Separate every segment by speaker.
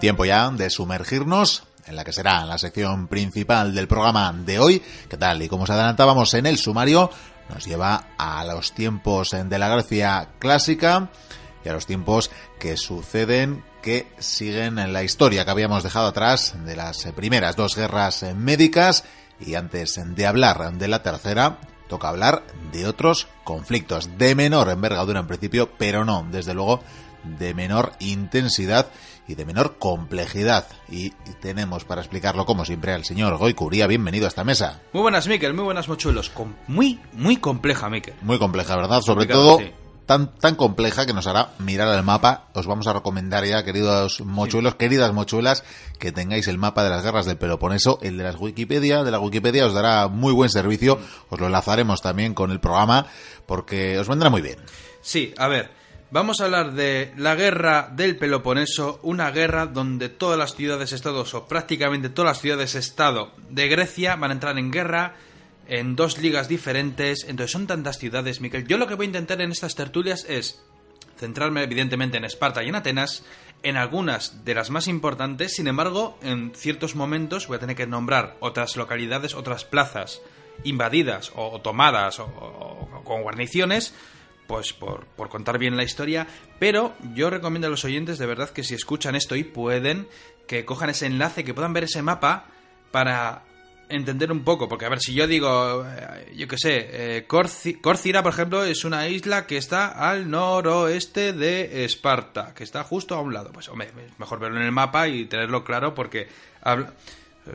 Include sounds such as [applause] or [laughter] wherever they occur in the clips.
Speaker 1: Tiempo ya de sumergirnos en la que será la sección principal del programa de hoy, que tal y como os adelantábamos en el sumario, nos lleva a los tiempos de la Grecia clásica y a los tiempos que suceden, que siguen en la historia que habíamos dejado atrás de las primeras dos guerras médicas. Y antes de hablar de la tercera, toca hablar de otros conflictos de menor envergadura en principio, pero no, desde luego, de menor intensidad y de menor complejidad. Y tenemos para explicarlo, como siempre, al señor Goicuría. Bienvenido a esta mesa.
Speaker 2: Muy buenas, Miquel, muy buenas, mochuelos. Com muy, muy compleja, Miquel.
Speaker 1: Muy compleja, ¿verdad? Sobre todo... Sí. Tan, tan compleja que nos hará mirar el mapa. Os vamos a recomendar ya, queridos mochuelos, queridas mochuelas, que tengáis el mapa de las guerras del Peloponeso, el de las Wikipedia, de la Wikipedia os dará muy buen servicio. Os lo enlazaremos también con el programa porque os vendrá muy bien.
Speaker 2: Sí, a ver, Vamos a hablar de la guerra del Peloponeso, una guerra donde todas las ciudades-estados, o prácticamente todas las ciudades-estado de Grecia, van a entrar en guerra en dos ligas diferentes. Entonces son tantas ciudades, Miquel. Yo lo que voy a intentar en estas tertulias es centrarme evidentemente en Esparta y en Atenas, en algunas de las más importantes, sin embargo, en ciertos momentos voy a tener que nombrar otras localidades, otras plazas invadidas o, tomadas o, o con guarniciones pues por, por, contar bien la historia, pero yo recomiendo a los oyentes de verdad que si escuchan esto y pueden, que cojan ese enlace, que puedan ver ese mapa para entender un poco, porque a ver, si yo digo, eh, yo qué sé, eh, por ejemplo, es una isla que está al noroeste de Esparta, que está justo a un lado, pues hombre, mejor verlo en el mapa y tenerlo claro porque habla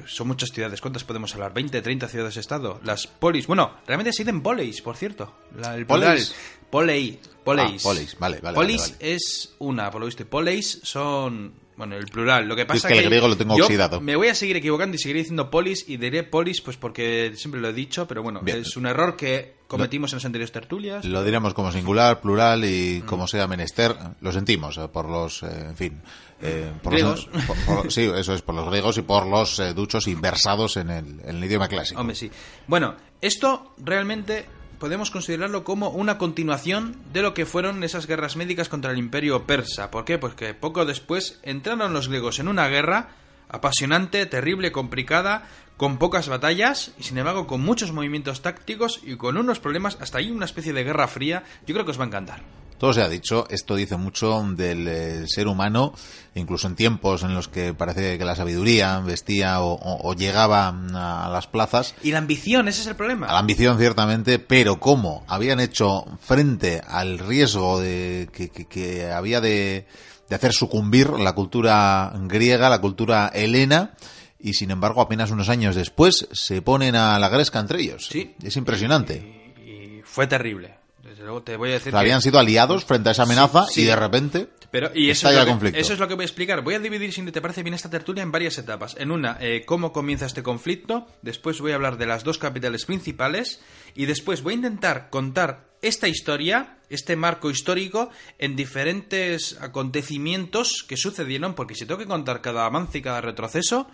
Speaker 2: son muchas ciudades. ¿Cuántas podemos hablar? ¿20, 30 ciudades-estado? Las polis. Bueno, realmente se dicen poleis, por cierto. La, el
Speaker 1: ¿Polis?
Speaker 2: Polei. Poleis.
Speaker 1: Ah, polis, vale, vale.
Speaker 2: Polis
Speaker 1: vale,
Speaker 2: es una, por lo visto. Poleis son. Bueno, el plural. Lo que pasa
Speaker 1: es que el griego lo tengo
Speaker 2: yo
Speaker 1: oxidado.
Speaker 2: Me voy a seguir equivocando y seguiré diciendo polis y diré polis, pues porque siempre lo he dicho, pero bueno,
Speaker 1: Bien.
Speaker 2: es un error que cometimos en las anteriores tertulias.
Speaker 1: Lo diremos como singular, plural y como sea menester. Lo sentimos eh, por los, eh, en fin. eh, por
Speaker 2: Griegos.
Speaker 1: Los, [laughs] por- por- sí, eso es, por los griegos y por los eh, duchos y versados en el, en el idioma clásico.
Speaker 2: Hombre, sí. Bueno, esto realmente podemos considerarlo como una continuación de lo que fueron esas guerras médicas contra el imperio persa. ¿Por qué? Pues que poco después entraron los griegos en una guerra apasionante, terrible, complicada, con pocas batallas y sin embargo con muchos movimientos tácticos y con unos problemas, hasta ahí una especie de guerra fría. Yo creo que os va a encantar.
Speaker 1: Todo se ha dicho, esto dice mucho del eh, ser humano, incluso en tiempos en los que parece que la sabiduría vestía o, o- o llegaba a las plazas,
Speaker 2: Y la ambición, ese es el problema.
Speaker 1: a la ambición ciertamente, pero cómo habían hecho frente al riesgo de que, que- que había de, de hacer sucumbir la cultura griega, la cultura helena, y sin embargo apenas unos años después se ponen a la gresca entre ellos.
Speaker 2: Sí.
Speaker 1: Es impresionante.
Speaker 2: Y, y fue terrible. Desde luego te voy a decir
Speaker 1: O sea,
Speaker 2: que-
Speaker 1: habían sido aliados frente a esa amenaza
Speaker 2: sí.
Speaker 1: y de repente
Speaker 2: Pero, y eso es, lo que,
Speaker 1: conflicto.
Speaker 2: eso es lo que voy a explicar. Voy a dividir, si te parece bien, esta tertulia en varias etapas. En una, eh, cómo comienza este conflicto. Después voy a hablar de las dos capitales principales. Y después voy a intentar contar esta historia, este marco histórico, en diferentes acontecimientos que sucedieron. Porque si tengo que contar cada avance y cada retroceso,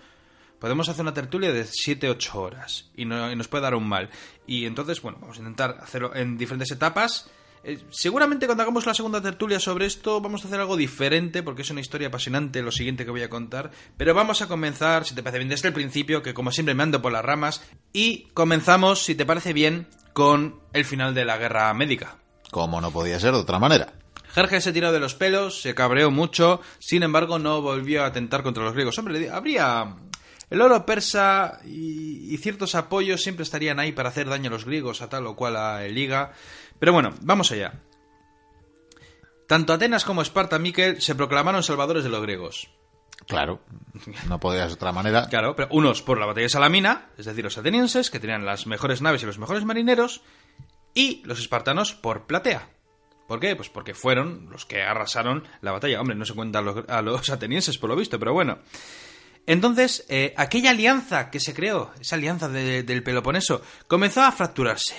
Speaker 2: podemos hacer una tertulia de 7-8 horas. Y, no- y nos puede dar un mal. Y entonces, bueno, vamos a intentar hacerlo en diferentes etapas. Eh, seguramente cuando hagamos la segunda tertulia sobre esto vamos a hacer algo diferente porque es una historia apasionante lo siguiente que voy a contar. Pero vamos a comenzar, si te parece bien, desde el principio, que como siempre me ando por las ramas. Y comenzamos, si te parece bien, con el final de la guerra médica.
Speaker 1: como no podía ser de otra manera.
Speaker 2: Jerjes se tiró de los pelos, se cabreó mucho, sin embargo no volvió a atentar contra los griegos. Hombre, habría... El oro persa y, y ciertos apoyos siempre estarían ahí para hacer daño a los griegos, a tal o cual a liga. Pero bueno, vamos allá. Tanto Atenas como Esparta, Miquel, se proclamaron salvadores de los griegos.
Speaker 1: Claro, no podía ser de otra manera.
Speaker 2: Claro, pero unos por la batalla de Salamina, es decir, los atenienses, que tenían las mejores naves y los mejores marineros, y los espartanos por Platea. ¿Por qué? Pues porque fueron los que arrasaron la batalla. Hombre, no se cuenta a los, a los atenienses por lo visto, pero bueno. Entonces, eh, aquella alianza que se creó, esa alianza de- del Peloponeso, comenzó a fracturarse.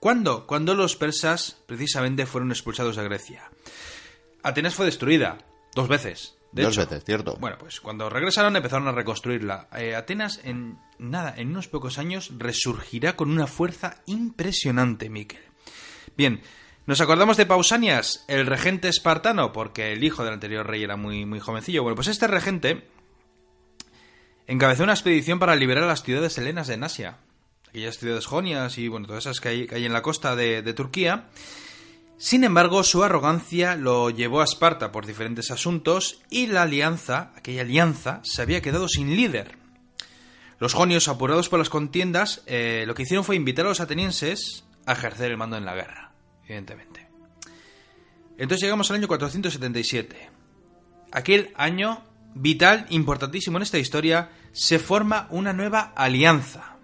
Speaker 2: ¿Cuándo? Cuando los persas, precisamente, fueron expulsados de Grecia. Atenas fue destruida dos veces. De
Speaker 1: Dos
Speaker 2: hecho.
Speaker 1: veces, cierto.
Speaker 2: Bueno, pues cuando regresaron empezaron a reconstruirla. Eh, Atenas, en nada, en unos pocos años, resurgirá con una fuerza impresionante, Miquel. Bien, ¿Nos acordamos de Pausanias, el regente espartano? Porque el hijo del anterior rey era muy, muy jovencillo. Bueno, pues este regente encabezó una expedición para liberar a las ciudades helenas de Asia. Aquellas ciudades jonias y, bueno, todas esas que hay, en la costa de, de Turquía. Sin embargo, su arrogancia lo llevó a Esparta por diferentes asuntos y la alianza, aquella alianza, se había quedado sin líder. Los jonios, apurados por las contiendas, eh, lo que hicieron fue invitar a los atenienses a ejercer el mando en la guerra, evidentemente. Entonces llegamos al año 477. Aquel año vital, importantísimo en esta historia, se forma una nueva alianza.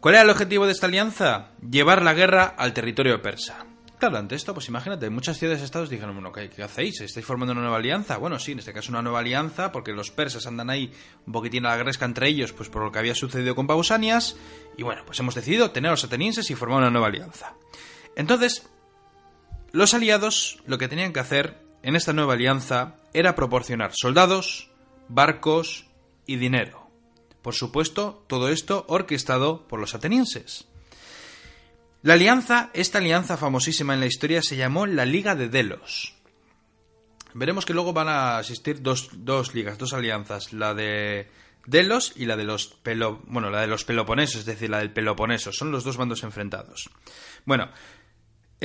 Speaker 2: ¿Cuál era el objetivo de esta alianza? Llevar la guerra al territorio persa. Claro, ante esto, pues imagínate, muchas ciudades-estados dijeron, bueno, ¿qué, ¿qué, hacéis? ¿Estáis formando una nueva alianza? Bueno, sí, en este caso una nueva alianza, porque los persas andan ahí un poquitín a la gresca entre ellos, pues por lo que había sucedido con Pausanias, y bueno, pues hemos decidido tener a los atenienses y formar una nueva alianza. Entonces, los aliados lo que tenían que hacer en esta nueva alianza era proporcionar soldados, barcos y dinero. Por supuesto, todo esto orquestado por los atenienses. La alianza, esta alianza famosísima en la historia, se llamó la Liga de Delos. Veremos que luego van a asistir dos, dos ligas, dos alianzas, la de Delos y la de los Pelo, bueno, la de los Peloponesos, es decir, la del Peloponeso. Son los dos bandos enfrentados. Bueno,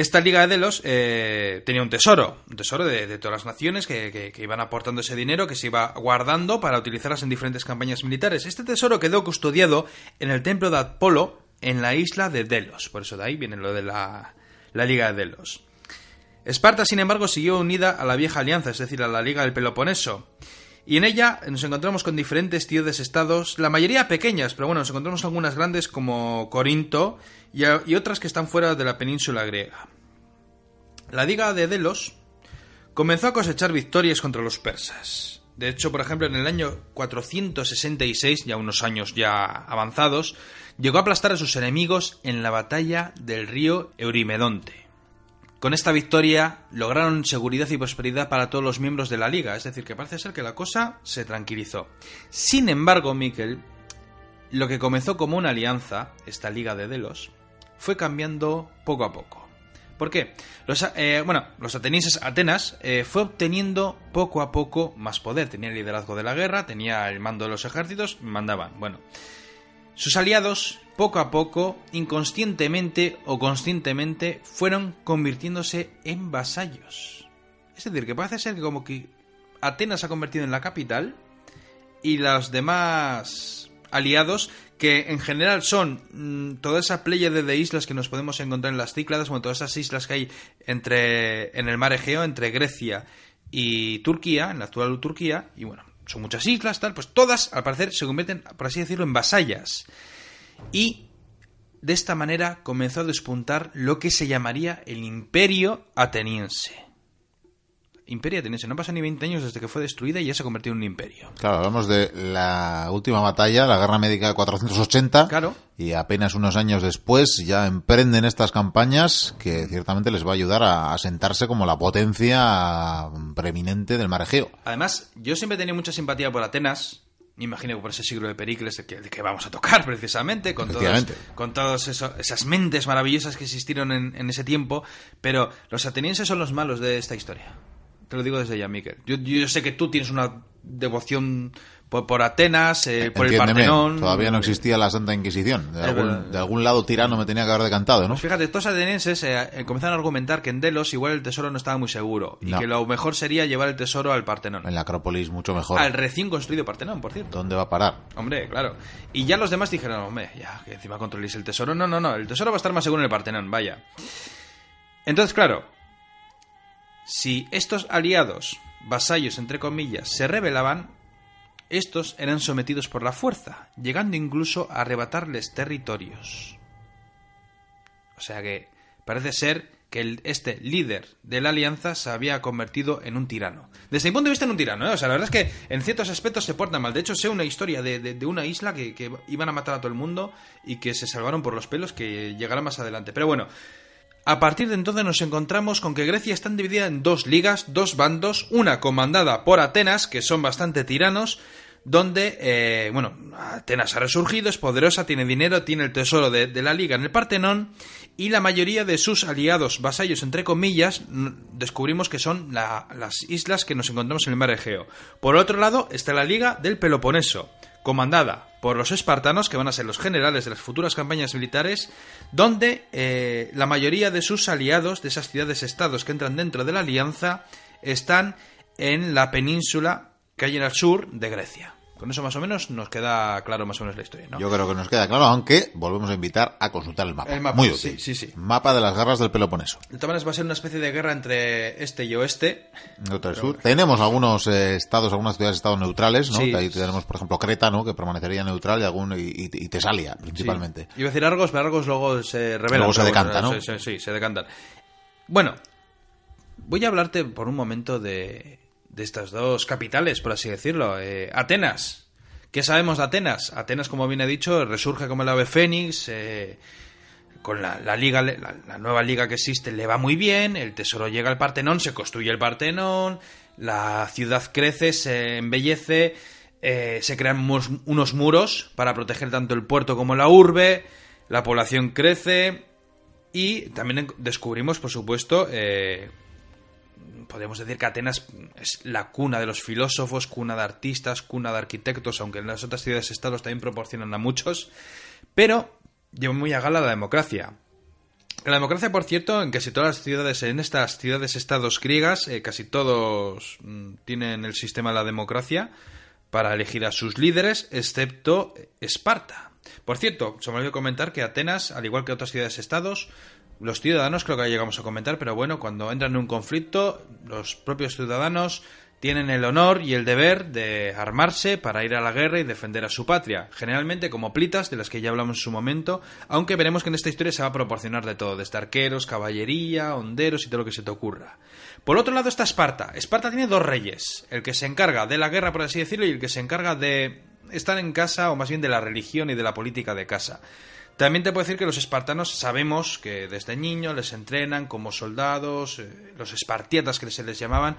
Speaker 2: esta Liga de Delos eh, tenía un tesoro, un tesoro de, todas las naciones que, iban aportando ese dinero que se iba guardando para utilizarlas en diferentes campañas militares. Este tesoro quedó custodiado en el templo de Apolo en la isla de Delos, por eso de ahí viene lo de la, la Liga de Delos. Esparta, sin embargo, siguió unida a la vieja alianza, es decir, a la Liga del Peloponeso. Y en ella nos encontramos con diferentes ciudades-estados, la mayoría pequeñas, pero bueno, nos encontramos algunas grandes como Corinto y, otras que están fuera de la península griega. La Liga de Delos comenzó a cosechar victorias contra los persas. De hecho, por ejemplo, en el año 466, ya unos años ya avanzados, llegó a aplastar a sus enemigos en la batalla del río Eurimedonte. Con esta victoria lograron seguridad y prosperidad para todos los miembros de la liga, es decir, que parece ser que la cosa se tranquilizó. Sin embargo, Miquel, lo que comenzó como una alianza, esta liga de Delos, fue cambiando poco a poco. ¿Por qué? Los, eh, bueno, los atenienses, Atenas, eh, fue obteniendo poco a poco más poder. Tenía el liderazgo de la guerra, tenía el mando de los ejércitos, mandaban. Bueno, sus aliados, poco a poco, inconscientemente o conscientemente, fueron convirtiéndose en vasallos. Es decir, que parece ser que como que Atenas se ha convertido en la capital y los demás aliados, que en general son mmm, toda esa playa de islas que nos podemos encontrar en las Cícladas, bueno, todas esas islas que hay entre en el mar Egeo, entre Grecia y Turquía, en la actual Turquía, y bueno, son muchas islas, tal, pues todas, al parecer, se convierten, por así decirlo, en vasallas. Y de esta manera comenzó a despuntar lo que se llamaría el imperio ateniense. Imperio ateniense, no pasa ni 20 años desde que fue destruida y ya se ha convertido en un imperio.
Speaker 1: Claro, hablamos de la última batalla, la Guerra Médica de 480.
Speaker 2: Claro.
Speaker 1: Y apenas unos años después ya emprenden estas campañas que ciertamente les va a ayudar a asentarse como la potencia preeminente del mar Egeo.
Speaker 2: Además, yo siempre he tenido mucha simpatía por Atenas, me imagino que por ese siglo de Pericles que, que vamos a tocar [laughs] precisamente, con todas con todos eso, esas mentes maravillosas que existieron en, en, ese tiempo, pero los atenienses son los malos de esta historia. Te lo digo desde ya, Miquel. Yo, yo sé que tú tienes una devoción por, por Atenas, eh, por el Partenón.
Speaker 1: Todavía no existía la Santa Inquisición. De, algún, de algún, lado tirano me tenía que haber decantado, ¿no?
Speaker 2: Pues fíjate, estos atenienses eh, comenzaron a argumentar que en Delos igual el tesoro no estaba muy seguro y que lo mejor sería llevar el tesoro al Partenón.
Speaker 1: En la Acrópolis, mucho mejor.
Speaker 2: Al recién construido Partenón, por cierto.
Speaker 1: ¿Dónde va a parar?
Speaker 2: Hombre, claro. Y ya los demás dijeron, hombre, ya, que encima controléis el tesoro. No, no, no, el tesoro va a estar más seguro en el Partenón, vaya. Entonces, claro, si estos aliados vasallos, entre comillas, se rebelaban, estos eran sometidos por la fuerza, llegando incluso a arrebatarles territorios. O sea que parece ser que este líder de la alianza se había convertido en un tirano. Desde mi punto de vista en un tirano, ¿eh? O sea, la verdad es que en ciertos aspectos se porta mal. De hecho, sé una historia de, de, de una isla que, que, iban a matar a todo el mundo y que se salvaron por los pelos que llegará más adelante. Pero bueno, a partir de entonces nos encontramos con que Grecia está dividida en dos ligas, dos bandos, una comandada por Atenas, que son bastante tiranos, donde, eh, bueno, Atenas ha resurgido, es poderosa, tiene dinero, tiene el tesoro de, la liga en el Partenón y la mayoría de sus aliados, vasallos, entre comillas, descubrimos que son la, las islas que nos encontramos en el mar Egeo. Por otro lado está la liga del Peloponeso, comandada por los espartanos, que van a ser los generales de las futuras campañas militares, donde eh, la mayoría de sus aliados, de esas ciudades-estados que entran dentro de la alianza, están en la península que hay en el sur de Grecia. Con eso más o menos nos queda claro más o menos la historia, ¿no?
Speaker 1: Yo creo que nos queda claro, aunque volvemos a invitar a consultar el mapa.
Speaker 2: El mapa,
Speaker 1: Muy
Speaker 2: sí,
Speaker 1: útil.
Speaker 2: sí, sí.
Speaker 1: Mapa de las guerras del Peloponeso.
Speaker 2: De todas maneras va a ser una especie de guerra entre este y oeste.
Speaker 1: Norte sur. Tenemos algunos eh, estados, algunas ciudades estados neutrales, ¿no?
Speaker 2: Sí.
Speaker 1: Que ahí tenemos, por ejemplo, Creta, ¿no? Que permanecería neutral y algún y, Tesalia, principalmente.
Speaker 2: Sí. Iba a decir Argos, pero Argos luego se revela.
Speaker 1: Luego se decanta, ¿no?
Speaker 2: Sí, sí, sí, se decantan. Bueno, voy a hablarte por un momento de, de estas dos capitales, por así decirlo. Eh, Atenas. ¿Qué sabemos de Atenas? Atenas, como bien he dicho, resurge como el ave fénix. eh, con la, la liga, la, nueva liga que existe le va muy bien. El tesoro llega al Partenón, se construye el Partenón. La ciudad crece, se embellece. eh, se crean unos, muros para proteger tanto el puerto como la urbe. La población crece. Y también descubrimos, por supuesto, podríamos decir que Atenas es la cuna de los filósofos, cuna de artistas, cuna de arquitectos, aunque en las otras ciudades-estados también proporcionan a muchos, pero lleva muy a gala la democracia. La democracia, por cierto, en casi todas las ciudades, en estas ciudades-estados griegas, eh, casi todos mm, tienen el sistema de la democracia para elegir a sus líderes, excepto Esparta. Por cierto, se me olvidó comentar que Atenas, al igual que otras ciudades-estados, los ciudadanos, creo que ya llegamos a comentar, pero bueno, cuando entran en un conflicto, los propios ciudadanos tienen el honor y el deber de armarse para ir a la guerra y defender a su patria, generalmente como plitas, de las que ya hablamos en su momento, aunque veremos que en esta historia se va a proporcionar de todo, desde arqueros, caballería, honderos y todo lo que se te ocurra. Por otro lado está Esparta. Esparta tiene dos reyes, el que se encarga de la guerra, por así decirlo, y el que se encarga de estar en casa, o más bien de la religión y de la política de casa. También te puedo decir que los espartanos sabemos que desde niños les entrenan como soldados, eh, los espartiatas que se les llamaban,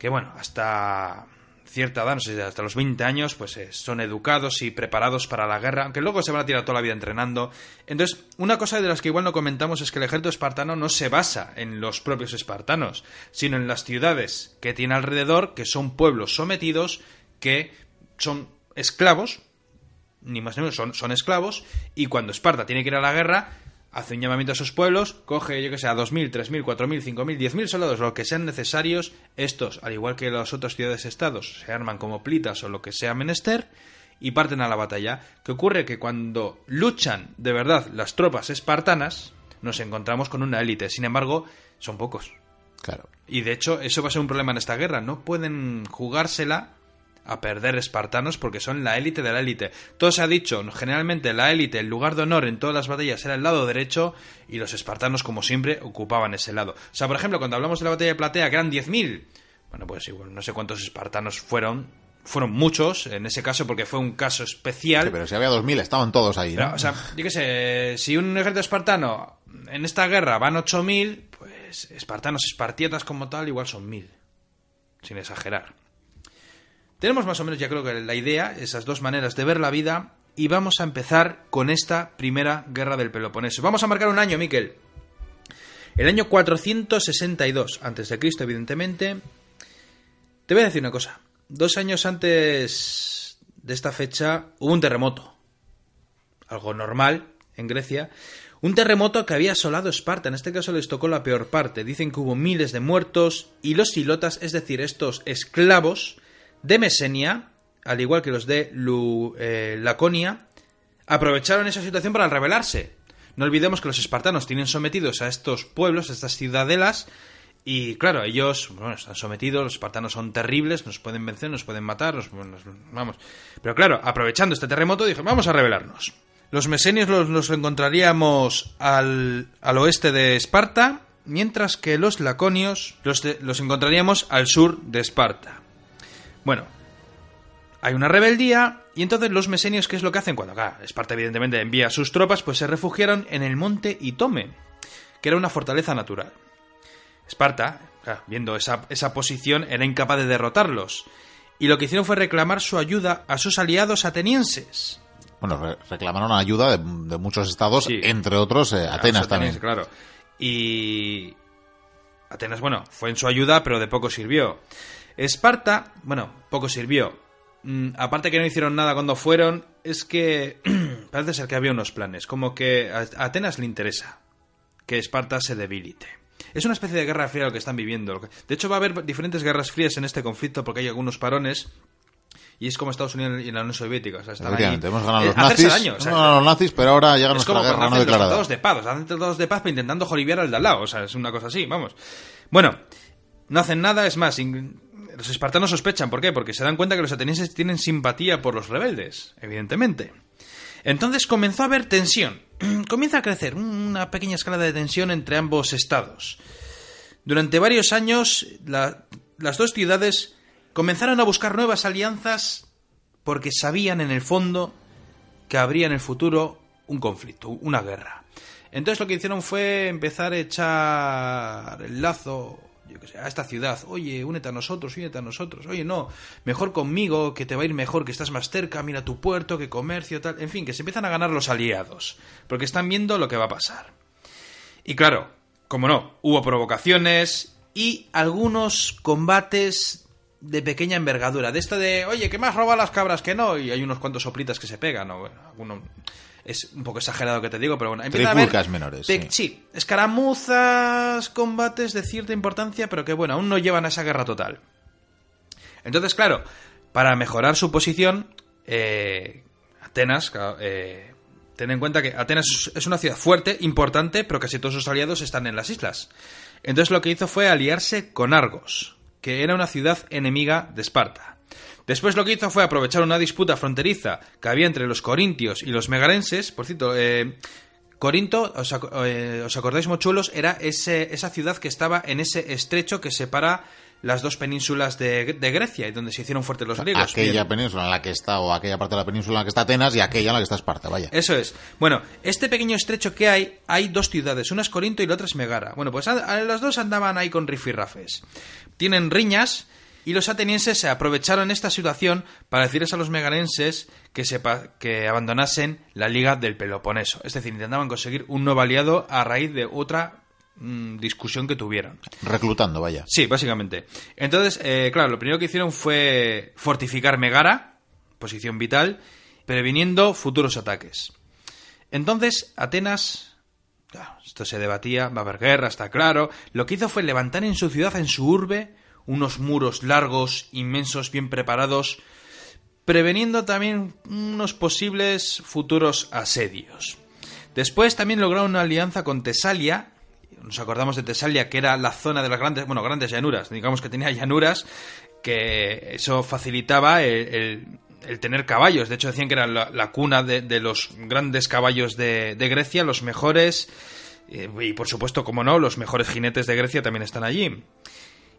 Speaker 2: que bueno, hasta cierta edad, no sé, hasta los 20 años, pues eh, son educados y preparados para la guerra, aunque luego se van a tirar toda la vida entrenando. Entonces, una cosa de las que igual no comentamos es que el ejército espartano no se basa en los propios espartanos, sino en las ciudades que tiene alrededor, que son pueblos sometidos, que son esclavos, ni más ni menos, son, son esclavos, y cuando Esparta tiene que ir a la guerra, hace un llamamiento a sus pueblos, coge, yo que sé, a 2.000, 3.000, 4.000, 5.000, 10.000 soldados, lo que sean necesarios, estos, al igual que las otras ciudades-estados, se arman como plitas o lo que sea menester, y parten a la batalla. ¿Qué ocurre? Que cuando luchan de verdad las tropas espartanas, nos encontramos con una élite, sin embargo, son pocos.
Speaker 1: Claro.
Speaker 2: Y de hecho, eso va a ser un problema en esta guerra. No pueden jugársela a perder espartanos porque son la élite de la élite. Todo se ha dicho, generalmente la élite, el lugar de honor en todas las batallas era el lado derecho y los espartanos, como siempre, ocupaban ese lado. O sea, por ejemplo, cuando hablamos de la batalla de Platea, que eran 10.000, bueno, pues igual, no sé cuántos espartanos fueron, fueron muchos en ese caso porque fue un caso especial.
Speaker 1: Sí, pero si había 2.000, estaban todos ahí, ¿no?
Speaker 2: Pero, o sea, yo qué sé, si un ejército espartano en esta guerra van 8.000, pues espartanos, espartietas como tal, igual son 1.000. Sin exagerar. Tenemos más o menos, ya creo que la idea, esas dos maneras de ver la vida, y vamos a empezar con esta primera guerra del Peloponeso. Vamos a marcar un año, Miquel. El año 462 antes de Cristo, evidentemente. Te voy a decir una cosa. Dos años antes de esta fecha hubo un terremoto algo normal en Grecia, un terremoto que había asolado Esparta. En este caso les tocó la peor parte. Dicen que hubo miles de muertos y los silotas, es decir, estos esclavos de Mesenia, al igual que los de eh, Laconia, aprovecharon esa situación para rebelarse. No olvidemos que los espartanos tienen sometidos a estos pueblos, a estas ciudadelas, y claro, ellos están sometidos, los espartanos son terribles, nos pueden vencer, nos pueden matar, vamos. Pero claro, aprovechando este terremoto, dije, vamos a rebelarnos. Los mesenios los, los encontraríamos al, al oeste de Esparta, mientras que los laconios los, los encontraríamos al sur de Esparta. Bueno, hay una rebeldía y entonces los mesenios, ¿qué es lo que hacen? Cuando acá Esparta evidentemente envía a sus tropas, pues se refugiaron en el monte Itome, que era una fortaleza natural. Esparta, viendo esa, esa posición, era incapaz de derrotarlos. y lo que hicieron fue reclamar su ayuda a sus aliados atenienses.
Speaker 1: Bueno, re- reclamaron ayuda de, de muchos estados,
Speaker 2: Sí.
Speaker 1: entre otros eh, Atenas también.
Speaker 2: Claro. Y Atenas, bueno, fue en su ayuda, pero de poco sirvió. Esparta, bueno, poco sirvió. Mm, aparte que no hicieron nada cuando fueron, es que [clears throat] parece ser que había unos planes, como que a Atenas le interesa que Esparta se debilite. Es una especie de guerra fría lo que están viviendo. De hecho, va a haber diferentes guerras frías en este conflicto porque hay algunos parones. Y es como Estados Unidos y la Unión Soviética. O sea, están ahí,
Speaker 1: hemos ganado
Speaker 2: eh,
Speaker 1: los nazis,
Speaker 2: daño, o sea,
Speaker 1: hemos ganado los nazis, pero ahora llega
Speaker 2: es
Speaker 1: nuestra
Speaker 2: como
Speaker 1: guerra no
Speaker 2: los
Speaker 1: declarada.
Speaker 2: tratados de paz, o sea, hacen tratados de paz pero intentando joliviar al de al lado, o sea, es una cosa así, vamos. Bueno, no hacen nada, es más, in- los espartanos sospechan, ¿por qué? Porque se dan cuenta que los atenienses tienen simpatía por los rebeldes, evidentemente. Entonces comenzó a haber tensión, [clears throat] comienza a crecer una pequeña escala de tensión entre ambos estados. Durante varios años, la- las dos ciudades comenzaron a buscar nuevas alianzas porque sabían en el fondo que habría en el futuro un conflicto, una guerra. Entonces lo que hicieron fue empezar a echar el lazo yo sé, a esta ciudad. Oye, únete a nosotros, únete a nosotros. Oye, no, mejor conmigo, que te va a ir mejor, que estás más cerca, mira tu puerto, que comercio, tal. En fin, que se empiezan a ganar los aliados, porque están viendo lo que va a pasar. Y claro, como no, hubo provocaciones y algunos combates de pequeña envergadura. De esto de, oye, que me has robado las cabras, que no. Y hay unos cuantos soplitas que se pegan. O, bueno, alguno- es un poco exagerado que te digo, pero bueno. empieza a haber
Speaker 1: Trifulcas menores,
Speaker 2: sí, escaramuzas, combates de cierta importancia, pero que bueno, aún no llevan a esa guerra total. Entonces, claro, para mejorar su posición, eh, Atenas, eh, ten en cuenta que Atenas es una ciudad fuerte, importante, pero casi todos sus aliados están en las islas. Entonces lo que hizo fue aliarse con Argos, que era una ciudad enemiga de Esparta. Después lo que hizo fue aprovechar una disputa fronteriza que había entre los corintios y los megarenses. Por cierto, eh, Corinto, ¿os, ac- eh, ¿os acordáis, mochuelos? Era ese, esa ciudad que estaba en ese estrecho que separa las dos penínsulas de, de Grecia y donde se hicieron fuertes los griegos.
Speaker 1: Aquella
Speaker 2: Bien.
Speaker 1: península en la que está, o aquella parte de la península en la que está Atenas y aquella en la que está Esparta, vaya.
Speaker 2: Eso es. Bueno, este pequeño estrecho que hay, hay dos ciudades. Una es Corinto y la otra es Megara. Bueno, pues a- a- las dos andaban ahí con rifirrafes. Tienen riñas y los atenienses se aprovecharon esta situación para decirles a los megarenses que, sepa, que abandonasen la liga del Peloponeso. Es decir, intentaban conseguir un nuevo aliado a raíz de otra mm, discusión que tuvieron.
Speaker 1: Reclutando, vaya.
Speaker 2: Sí, básicamente. Entonces, eh, claro, lo primero que hicieron fue fortificar Megara, posición vital, previniendo futuros ataques. Entonces, Atenas, claro, esto se debatía, va a haber guerra, está claro, lo que hizo fue levantar en su ciudad, en su urbe, unos muros largos, inmensos, bien preparados, preveniendo también unos posibles futuros asedios. Después también lograron una alianza con Tesalia. Nos acordamos de Tesalia, que era la zona de las grandes, bueno, grandes llanuras. Digamos que tenía llanuras, que eso facilitaba el, tener caballos. De hecho, decían que era la, cuna de, los grandes caballos de, de Grecia, los mejores. eh, Y por supuesto, como no, los mejores jinetes de Grecia también están allí.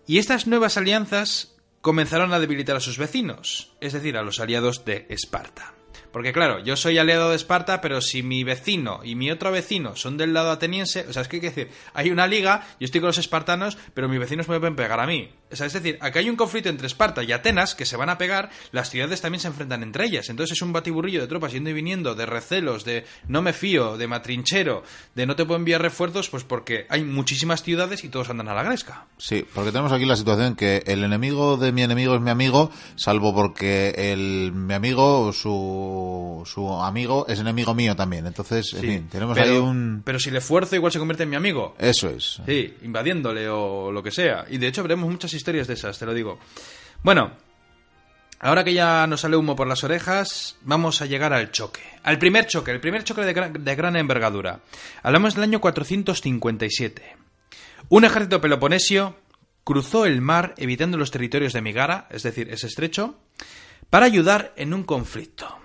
Speaker 2: Y estas nuevas alianzas comenzaron a debilitar a sus vecinos, es decir, a los aliados de Esparta. Porque claro, yo soy aliado de Esparta, pero si mi vecino y mi otro vecino son del lado ateniense, o sea, es que hay que decir, hay una liga, yo estoy con los espartanos, pero mis vecinos me pueden pegar a mí. O sea, es decir, aquí hay un conflicto entre Esparta y Atenas que se van a pegar, las ciudades también se enfrentan entre ellas. Entonces es un batiburrillo de tropas yendo y viniendo, de recelos, de no me fío, de matrinchero, de no te puedo enviar refuerzos, pues porque hay muchísimas ciudades y todos andan a la gresca.
Speaker 1: Sí, porque tenemos aquí la situación que el enemigo de mi enemigo es mi amigo, salvo porque el mi amigo, su, su amigo, es enemigo mío también. Entonces, en
Speaker 2: Sí,
Speaker 1: fin, tenemos
Speaker 2: pero,
Speaker 1: ahí un...
Speaker 2: Pero si le fuerzo, igual se convierte en mi amigo.
Speaker 1: Eso es.
Speaker 2: Sí, invadiéndole o lo que sea. Y de hecho veremos muchas historias de esas, te lo digo. Bueno, ahora que ya nos sale humo por las orejas, vamos a llegar al choque. Al primer choque, el primer choque de gran, envergadura. Hablamos del año 457. Un ejército peloponesio cruzó el mar evitando los territorios de Megara, es decir, ese estrecho, para ayudar en un conflicto.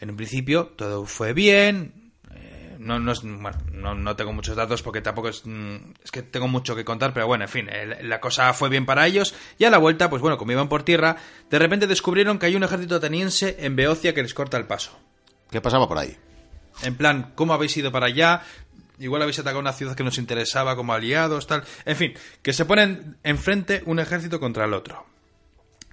Speaker 2: En un principio todo fue bien. No, no, es- bueno, no, no tengo muchos datos porque tampoco es, mm, es que tengo mucho que contar, pero bueno, en fin, la cosa fue bien para ellos. Y a la vuelta, pues bueno, como iban por tierra, de repente descubrieron que hay un ejército ateniense en Beocia que les corta el paso.
Speaker 1: ¿Qué pasaba por ahí?
Speaker 2: En plan, ¿cómo habéis ido para allá? Igual habéis atacado una ciudad que nos interesaba como aliados, tal. En fin, que se ponen enfrente un ejército contra el otro.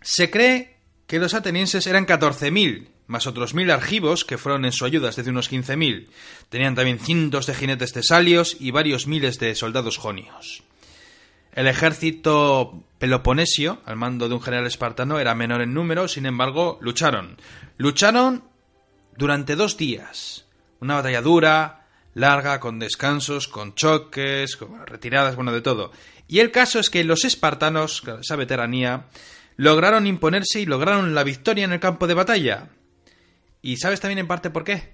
Speaker 2: Se cree que los atenienses eran 14.000, más otros mil argivos que fueron en su ayuda, es unos 15.000. Tenían también cientos de jinetes tesalios y varios miles de soldados jonios. El ejército peloponesio, al mando de un general espartano, era menor en número, sin embargo, lucharon. Lucharon durante dos días. Una batalla dura, larga, con descansos, con choques, con retiradas, bueno, de todo. Y el caso es que los espartanos, esa veteranía, lograron imponerse y lograron la victoria en el campo de batalla. ¿Y sabes también en parte por qué?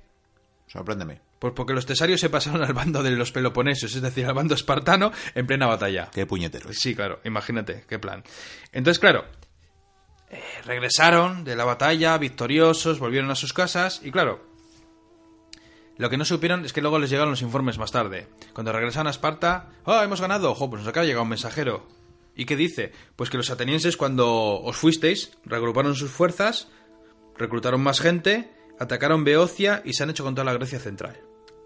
Speaker 1: Sorpréndeme.
Speaker 2: Pues porque los tesarios se pasaron al bando de los peloponesos, es decir, al bando espartano en plena batalla.
Speaker 1: Qué puñetero.
Speaker 2: Sí, claro, imagínate, qué plan. Entonces, claro, eh, regresaron de la batalla victoriosos, volvieron a sus casas y claro, lo que no supieron es que luego les llegaron los informes más tarde. Cuando regresaron a Esparta, ¡oh, hemos ganado! ¡Ojo, pues nos acaba de llegar un mensajero! ¿Y qué dice? Pues que los atenienses cuando os fuisteis, regruparon sus fuerzas, reclutaron más gente, atacaron Beocia y se han hecho con toda la Grecia central.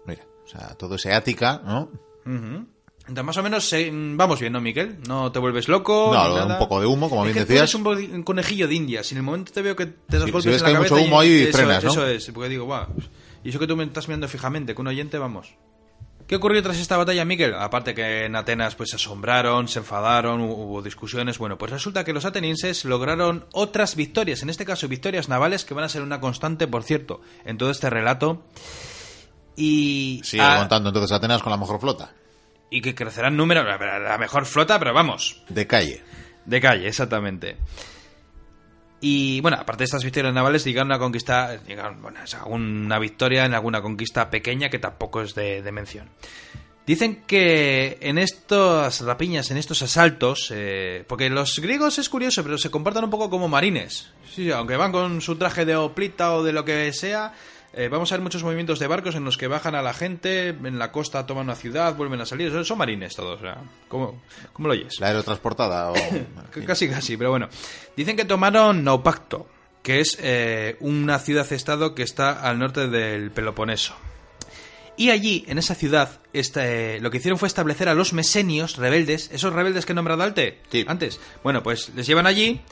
Speaker 1: Mira, o sea, todo ese ática, ¿no?
Speaker 2: Entonces, más o menos eh, vamos bien, ¿no, Miguel? No te vuelves loco.
Speaker 1: No,
Speaker 2: nada.
Speaker 1: un poco de humo, como
Speaker 2: Es
Speaker 1: bien
Speaker 2: que tú
Speaker 1: decías.
Speaker 2: eres un, conejillo de India. Si en el momento te veo que te das golpes
Speaker 1: si ves
Speaker 2: en
Speaker 1: que
Speaker 2: la
Speaker 1: hay mucho
Speaker 2: cabeza
Speaker 1: humo ahí,
Speaker 2: eso,
Speaker 1: frenas, ¿no?
Speaker 2: Eso es, porque digo, va. Y eso que tú me estás mirando fijamente, que un oyente, vamos. ¿Qué ocurrió tras esta batalla, Miguel? Aparte que en Atenas pues se asombraron, se enfadaron, hu- hubo discusiones. Bueno, pues resulta que los atenienses lograron otras victorias, en este caso victorias navales que van a ser una constante, por cierto, en todo este relato. Y,
Speaker 1: Sigue
Speaker 2: ah,
Speaker 1: contando entonces Atenas con la mejor flota.
Speaker 2: y que crecerá en número, la, la mejor flota, pero vamos,
Speaker 1: De calle.
Speaker 2: de calle, exactamente. Y bueno, aparte de estas victorias navales, llegaron a conquistar, llegaron, bueno, es una victoria en alguna conquista pequeña que tampoco es de, mención. Dicen que en estas rapiñas, en estos asaltos, eh, porque los griegos es curioso, pero se comportan un poco como marines. Sí, aunque van con su traje de hoplita o de lo que sea, eh, vamos a ver muchos movimientos de barcos en los que bajan a la gente, en la costa toman una ciudad, vuelven a salir. Son, son marines todos, ¿cómo, cómo lo oyes?
Speaker 1: La aerotransportada o... [coughs]
Speaker 2: Casi, casi, pero bueno. Dicen que tomaron Naupacto, que es eh, una ciudad-estado que está al norte del Peloponeso. Y allí, en esa ciudad, este, lo que hicieron fue establecer a los mesenios rebeldes, esos rebeldes que he nombrado Alte
Speaker 1: Sí.
Speaker 2: antes. Bueno, pues les llevan allí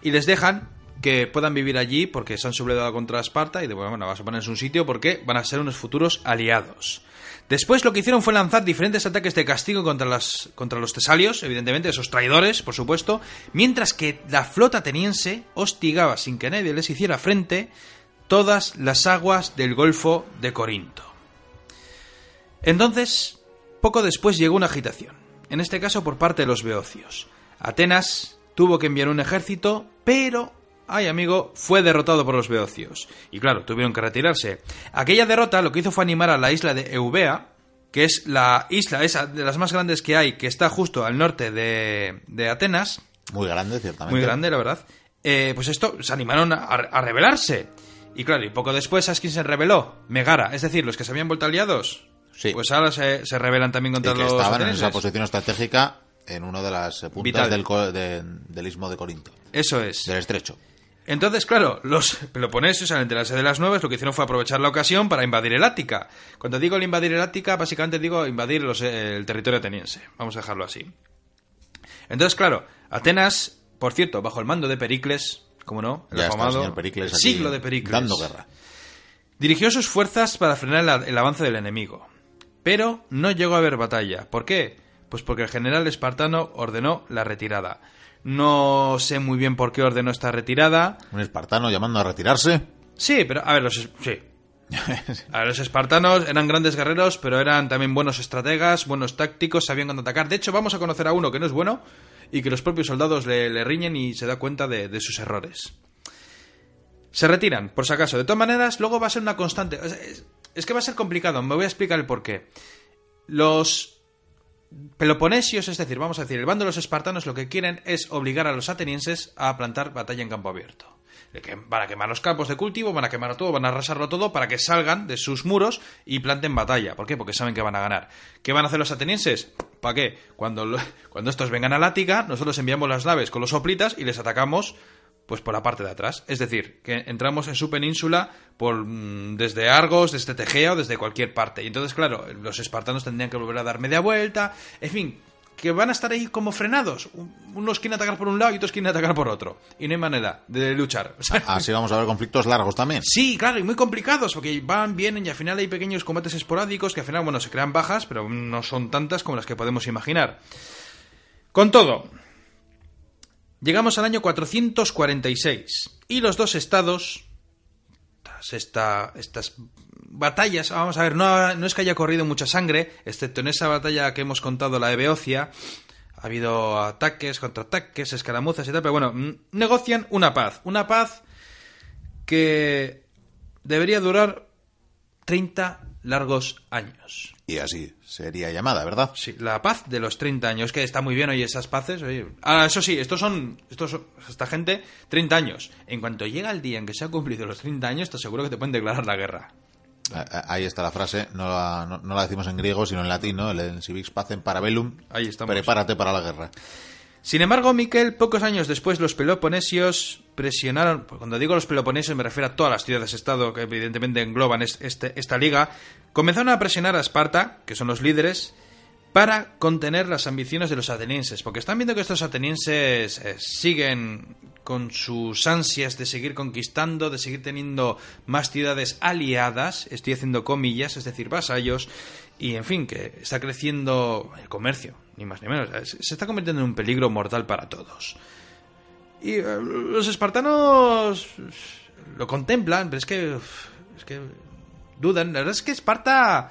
Speaker 2: y les dejan que puedan vivir allí porque se han sublevado contra Esparta y de bueno, vas a ponerse un sitio porque van a ser unos futuros aliados. Después lo que hicieron fue lanzar diferentes ataques de castigo contra, las, contra los tesalios, evidentemente, esos traidores, por supuesto, mientras que la flota ateniense hostigaba sin que nadie les hiciera frente todas las aguas del Golfo de Corinto. Entonces, poco después llegó una agitación, en este caso por parte de los beocios. Atenas tuvo que enviar un ejército, pero, ay amigo, fue derrotado por los beocios. Y claro, tuvieron que retirarse. Aquella derrota lo que hizo fue animar a la isla de Eubea, que es la isla esa de las más grandes que hay, que está justo al norte de, de Atenas,
Speaker 1: Muy grande, ciertamente.
Speaker 2: muy grande, la verdad. Eh, pues esto, se animaron a, a rebelarse. Y claro, y poco después, ¿sabes quién se rebeló? Megara, es decir, los que se habían vuelto aliados.
Speaker 1: Sí.
Speaker 2: Pues ahora se, se rebelan también
Speaker 1: Y
Speaker 2: contra
Speaker 1: que
Speaker 2: los
Speaker 1: estaban en esa posición estratégica en una de las puntas del, de- del istmo de Corinto,
Speaker 2: Eso es.
Speaker 1: del estrecho.
Speaker 2: Entonces, claro, los peloponeses, al enterarse de las nuevas, lo que hicieron fue aprovechar la ocasión para invadir el Ática. Cuando digo el invadir el Ática, básicamente digo invadir los- el territorio ateniense. Vamos a dejarlo así. Entonces, claro, Atenas, por cierto, bajo el mando de Pericles, como no, el afamado
Speaker 1: Pericles aquí
Speaker 2: siglo de Pericles.
Speaker 1: dando guerra.
Speaker 2: Dirigió sus fuerzas para frenar el, el avance del enemigo. Pero no llegó a haber batalla. ¿Por qué? Pues porque el general espartano ordenó la retirada. No sé muy bien por qué ordenó esta retirada.
Speaker 1: Un espartano llamando a retirarse.
Speaker 2: Sí, pero a ver, los sí. [laughs] A ver, los espartanos eran grandes guerreros, pero eran también buenos estrategas, buenos tácticos, sabían cuándo atacar. De hecho, vamos a conocer a uno que no es bueno y que los propios soldados le, le riñen y se da cuenta de, de sus errores. Se retiran, por si acaso. De todas maneras, luego va a ser una constante. Es, es- es que va a ser complicado, me voy a explicar el porqué. Los peloponesios, es decir, vamos a decir, el bando de los espartanos lo que quieren es obligar a los atenienses a plantar batalla en campo abierto. Van a quemar los campos de cultivo, van a quemar todo, van a arrasarlo todo para que salgan de sus muros y planten batalla. ¿Por qué? Porque saben que van a ganar. ¿Qué van a hacer los atenienses? ¿Para qué? Cuando, [laughs] cuando estos vengan a Lática, nosotros enviamos las naves con los soplitas y les atacamos pues por la parte de atrás. Es decir, que entramos en su península por mm, desde Argos, desde Tegea o desde cualquier parte. Y entonces, claro, los espartanos tendrían que volver a dar media vuelta. En fin, que van a estar ahí como frenados. Unos quieren atacar por un lado y otros quieren atacar por otro. Y no hay manera de luchar.
Speaker 1: Así vamos a ver conflictos largos también. [laughs]
Speaker 2: Sí, claro, y muy complicados, porque van, vienen y al final hay pequeños combates esporádicos que al final, bueno, se crean bajas, pero no son tantas como las que podemos imaginar. Con todo, llegamos al año 446 y los dos estados, esta, estas batallas, vamos a ver, no, no, es que haya corrido mucha sangre, excepto en esa batalla que hemos contado, la de Beocia. Ha habido ataques, contraataques, escaramuzas y tal, pero bueno, negocian una paz. Una paz que debería durar 30 largos años.
Speaker 1: Y así sería llamada, ¿verdad?
Speaker 2: Sí, la paz de los 30 años, que está muy bien, oye, esas paces. Oye. Ah, eso sí, estos son, estos son, esta gente, 30 años. En cuanto llega el día en que se ha cumplido los 30 años, te aseguro que te pueden declarar la guerra.
Speaker 1: Ahí está la frase, no la, no, la, decimos en griego, sino en latín, ¿no? El civics pacem parabellum,
Speaker 2: Ahí estamos.
Speaker 1: prepárate para la guerra.
Speaker 2: Sin embargo, Miquel, pocos años después los peloponesios presionaron, cuando digo los peloponesios me refiero a todas las ciudades-estado que evidentemente engloban este, esta liga, comenzaron a presionar a Esparta, que son los líderes, para contener las ambiciones de los atenienses, porque están viendo que estos atenienses eh, siguen con sus ansias de seguir conquistando, de seguir teniendo más ciudades aliadas, estoy haciendo comillas, es decir, vasallos, y en fin, que está creciendo el comercio, ni más ni menos, se está convirtiendo en un peligro mortal para todos. Y eh, los espartanos lo contemplan, pero es que, es que dudan, la verdad es que Esparta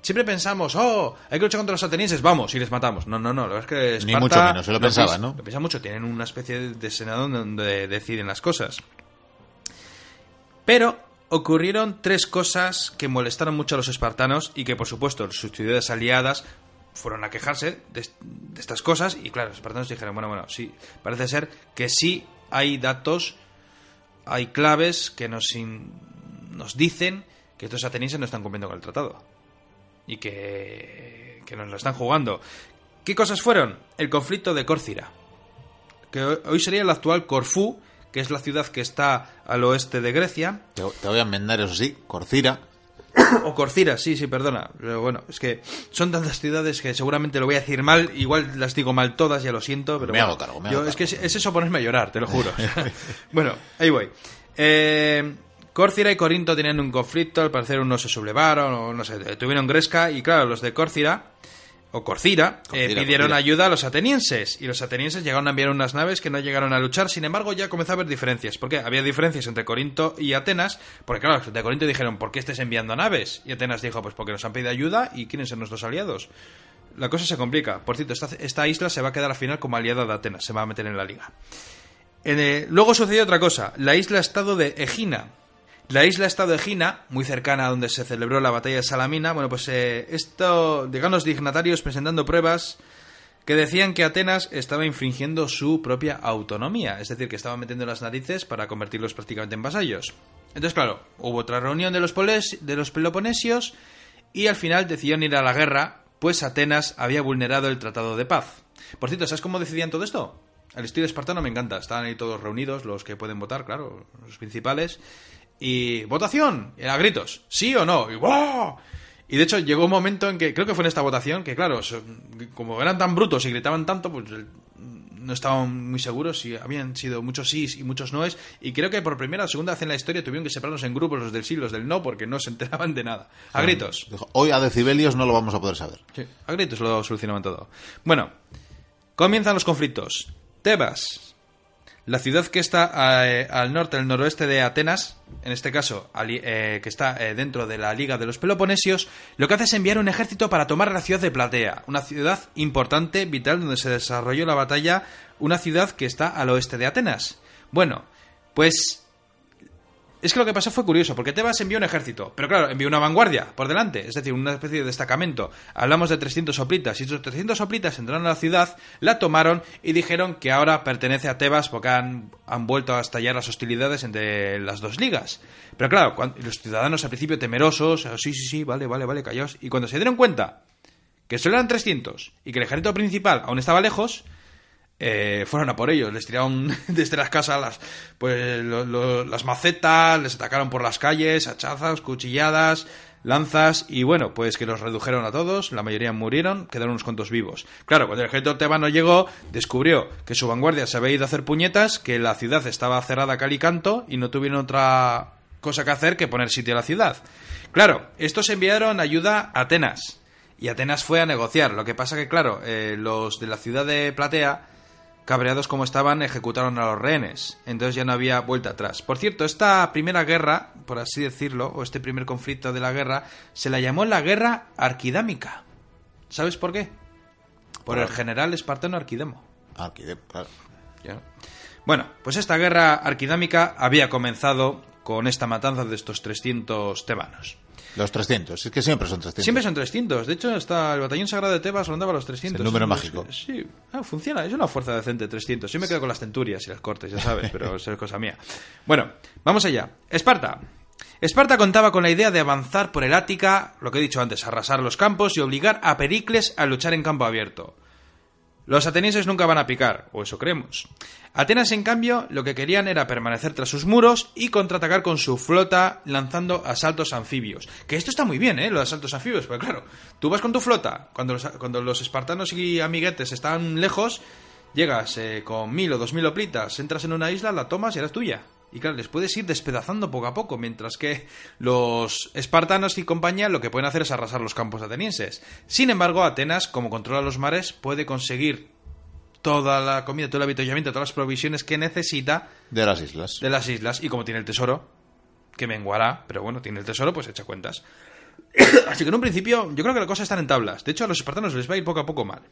Speaker 2: Siempre pensamos, oh, hay que luchar contra los atenienses, vamos, y les matamos. No, no, no, la verdad es que Esparta,
Speaker 1: Ni mucho menos, se lo pensaban, ¿no?
Speaker 2: Lo piensan mucho, tienen una especie de senado donde deciden las cosas. Pero ocurrieron tres cosas que molestaron mucho a los espartanos y que, por supuesto, sus ciudades aliadas fueron a quejarse de, estas cosas y, claro, los espartanos dijeron, bueno, bueno, sí, parece ser que sí hay datos, hay claves que nos, nos dicen que estos atenienses no están cumpliendo con el tratado y que, que nos lo están jugando. ¿Qué cosas fueron? El conflicto de Córcira, que hoy sería el actual Corfú, que es la ciudad que está al oeste de Grecia.
Speaker 1: Te, voy a enmendar, eso sí, Corcira.
Speaker 2: o Corcira, sí, sí, perdona. Pero bueno, es que son tantas ciudades que seguramente lo voy a decir mal. Igual las digo mal todas, ya lo siento. Pero
Speaker 1: me hago cargo, me hago
Speaker 2: Es que es, eso ponerme a llorar, te lo juro. [laughs] bueno, ahí voy. Eh, Córcira y Corinto tenían un conflicto, al parecer unos se sublevaron, o no sé, tuvieron Gresca, y claro, los de Córcira, o Corcira, eh, pidieron ayuda a los atenienses, y los atenienses llegaron a enviar unas naves que no llegaron a luchar, sin embargo ya comenzó a haber diferencias. ¿Por qué? Había diferencias entre Corinto y Atenas, porque claro, los de Corinto dijeron, ¿por qué estés enviando naves? Y Atenas dijo, pues porque nos han pedido ayuda y quieren ser nuestros aliados. La cosa se complica. Por cierto, esta, isla se va a quedar al final como aliada de Atenas, se va a meter en la liga. Eh, luego sucedió otra cosa, la isla-estado de Egina, la isla Estado de Gina, muy cercana a donde se celebró la batalla de Salamina, bueno, pues eh, esto, los dignatarios presentando pruebas que decían que Atenas estaba infringiendo su propia autonomía, es decir, que estaba metiendo las narices para convertirlos prácticamente en vasallos. Entonces, claro, hubo otra reunión de los, de los peloponesios y al final decidieron ir a la guerra, pues Atenas había vulnerado el tratado de paz. Por cierto, ¿sabes cómo decidían todo esto? El estilo espartano me encanta. Estaban ahí todos reunidos, los que pueden votar, claro, los principales. Y votación, a gritos, sí o no, y Y de hecho llegó un momento en que, creo que fue en esta votación, que claro, como eran tan brutos y gritaban tanto, pues no estaban muy seguros si habían sido muchos sí y muchos noes. Y creo que por primera o segunda vez en la historia tuvieron que separarnos en grupos los del sí y los del no, porque no se enteraban de nada. A gritos.
Speaker 1: Hoy a decibelios no lo vamos a poder saber.
Speaker 2: Sí, a gritos lo solucionaban todo. Bueno, comienzan los conflictos. Tebas, la ciudad que está eh, al norte, al noroeste de Atenas, en este caso, eh, que está eh, dentro de la Liga de los Peloponesios, lo que hace es enviar un ejército para tomar la ciudad de Platea, una ciudad importante, vital, donde se desarrolló la batalla, una ciudad que está al oeste de Atenas. Bueno, pues es que lo que pasó fue curioso, porque Tebas envió un ejército, pero claro, envió una vanguardia por delante, es decir, una especie de destacamento. Hablamos de 300 soplitas, y esos 300 soplitas entraron a la ciudad, la tomaron y dijeron que ahora pertenece a Tebas porque han, vuelto a estallar las hostilidades entre las dos ligas. Pero claro, los ciudadanos al principio temerosos, oh, sí, sí, sí, vale, vale, vale, callaos, y cuando se dieron cuenta que solo eran 300 y que el ejército principal aún estaba lejos, eh, fueron a por ellos, les tiraron [laughs] desde las casas las, pues, las macetas, les atacaron por las calles, hachazos, cuchilladas, lanzas, y bueno, pues que los redujeron a todos, la mayoría murieron, quedaron unos cuantos vivos. Claro, cuando el ejército tebano llegó, descubrió que su vanguardia se había ido a hacer puñetas, que la ciudad estaba cerrada a cal y canto, y no tuvieron otra cosa que hacer que poner sitio a la ciudad. Claro, estos enviaron ayuda a Atenas, y Atenas fue a negociar. Lo que pasa que, claro, eh, los de la ciudad de Platea, cabreados como estaban, ejecutaron a los rehenes. Entonces ya no había vuelta atrás. Por cierto, esta primera guerra, por así decirlo, o este primer conflicto de la guerra, se la llamó la guerra arquidámica. ¿Sabes por qué? Por el general espartano Arquidemo.
Speaker 1: Arquidem, claro.
Speaker 2: Ya. Bueno, pues esta guerra arquidámica había comenzado con esta matanza de estos 300 tebanos.
Speaker 1: Los 300, es que siempre son 300.
Speaker 2: Siempre son 300. De hecho, hasta el batallón sagrado de Tebas rondaba los 300.
Speaker 1: Es el número mágico.
Speaker 2: Sí, Ah, funciona. Es una fuerza decente, 300. Yo me quedo con las centurias y las cortes, ya sabes, [laughs] pero eso es cosa mía. Bueno, vamos allá. Esparta. Esparta contaba con la idea de avanzar por el Ática, lo que he dicho antes, arrasar los campos y obligar a Pericles a luchar en campo abierto. Los atenienses nunca van a picar, o eso creemos. Atenas, en cambio, lo que querían era permanecer tras sus muros y contraatacar con su flota lanzando asaltos anfibios. Que esto está muy bien, ¿eh? Los asaltos anfibios, porque claro, tú vas con tu flota, cuando los, cuando los espartanos y amiguetes están lejos, llegas eh, con mil o dos mil hoplitas, entras en una isla, la tomas y eres tuya. Y claro, les puedes ir despedazando poco a poco, mientras que los espartanos y compañía lo que pueden hacer es arrasar los campos atenienses. Sin embargo, Atenas, como controla los mares, puede conseguir toda la comida, todo el avituallamiento, todas las provisiones que necesita
Speaker 1: De las islas.
Speaker 2: de las islas. Y como tiene el tesoro, que menguará, pero bueno, tiene el tesoro, pues echa cuentas. [coughs] Así que en un principio, yo creo que la cosa está en tablas. De hecho, a los espartanos les va a ir poco a poco mal.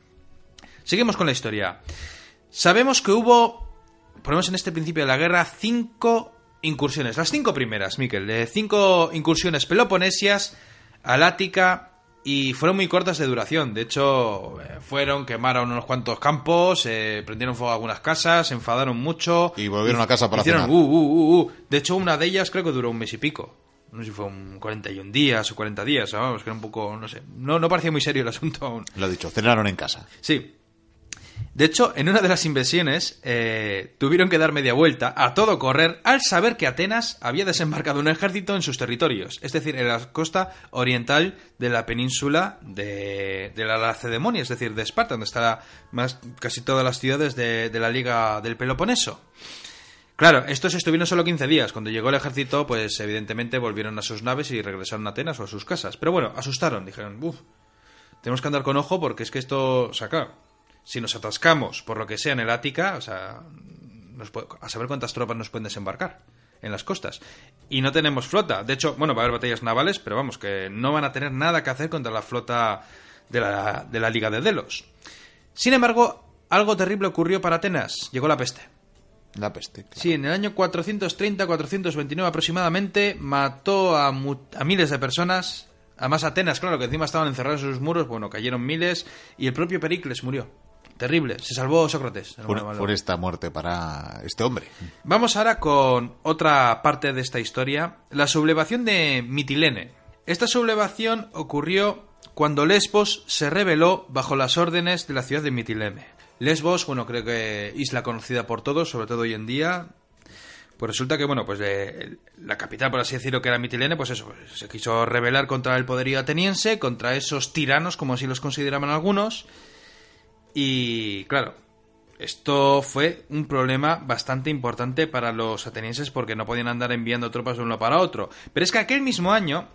Speaker 2: Seguimos con la historia. Sabemos que hubo, ponemos en este principio de la guerra, cinco incursiones. Las cinco primeras, Miquel. De cinco incursiones peloponesias al Ática y fueron muy cortas de duración. De hecho, eh, fueron, quemaron unos cuantos campos, eh, prendieron fuego a algunas casas, se enfadaron mucho.
Speaker 1: Y volvieron a casa para
Speaker 2: hicieron,
Speaker 1: cenar.
Speaker 2: "Uh, uh, uh, uh". De hecho, una de ellas creo que duró un mes y pico. No sé si fue un 41 días o 40 días, vamos, que era un poco, no sé. No, no parecía muy serio el asunto aún.
Speaker 1: Lo dicho, cenaron en casa.
Speaker 2: Sí. De hecho, en una de las invasiones eh, tuvieron que dar media vuelta a todo correr al saber que Atenas había desembarcado un ejército en sus territorios, es decir, en la costa oriental de la península de, de la Lacedemonia, es decir, de Esparta, donde están casi todas las ciudades de, la Liga del Peloponeso. Claro, estos estuvieron solo 15 días. Cuando llegó el ejército, pues evidentemente volvieron a sus naves y regresaron a Atenas o a sus casas. Pero bueno, asustaron, dijeron, uff, tenemos que andar con ojo porque es que esto, claro, si nos atascamos por lo que sea en el Ática, o sea, nos puede- a saber cuántas tropas nos pueden desembarcar en las costas. Y no tenemos flota. De hecho, bueno, va a haber batallas navales, pero vamos, que no van a tener nada que hacer contra la flota de la, de la Liga de Delos. Sin embargo, algo terrible ocurrió para Atenas. Llegó la peste.
Speaker 1: La peste. claro.
Speaker 2: Sí, en el año 430-429 aproximadamente mató a, a miles de personas. Además Atenas, claro, que encima estaban encerrados en sus muros, bueno, cayeron miles y el propio Pericles murió. Terrible, se salvó Sócrates.
Speaker 1: Fue esta muerte para este hombre.
Speaker 2: Vamos ahora con otra parte de esta historia, la sublevación de Mitilene. Esta sublevación ocurrió cuando Lesbos se rebeló bajo las órdenes de la ciudad de Mitilene. Lesbos, bueno, creo que isla conocida por todos, sobre todo hoy en día. Pues resulta que, bueno, pues eh, la capital, por así decirlo, que era Mitilene, pues eso, pues, se quiso rebelar contra el poderío ateniense, contra esos tiranos, como así los consideraban algunos. Y claro, esto fue un problema bastante importante para los atenienses porque no podían andar enviando tropas de uno para otro. Pero es que aquel mismo año,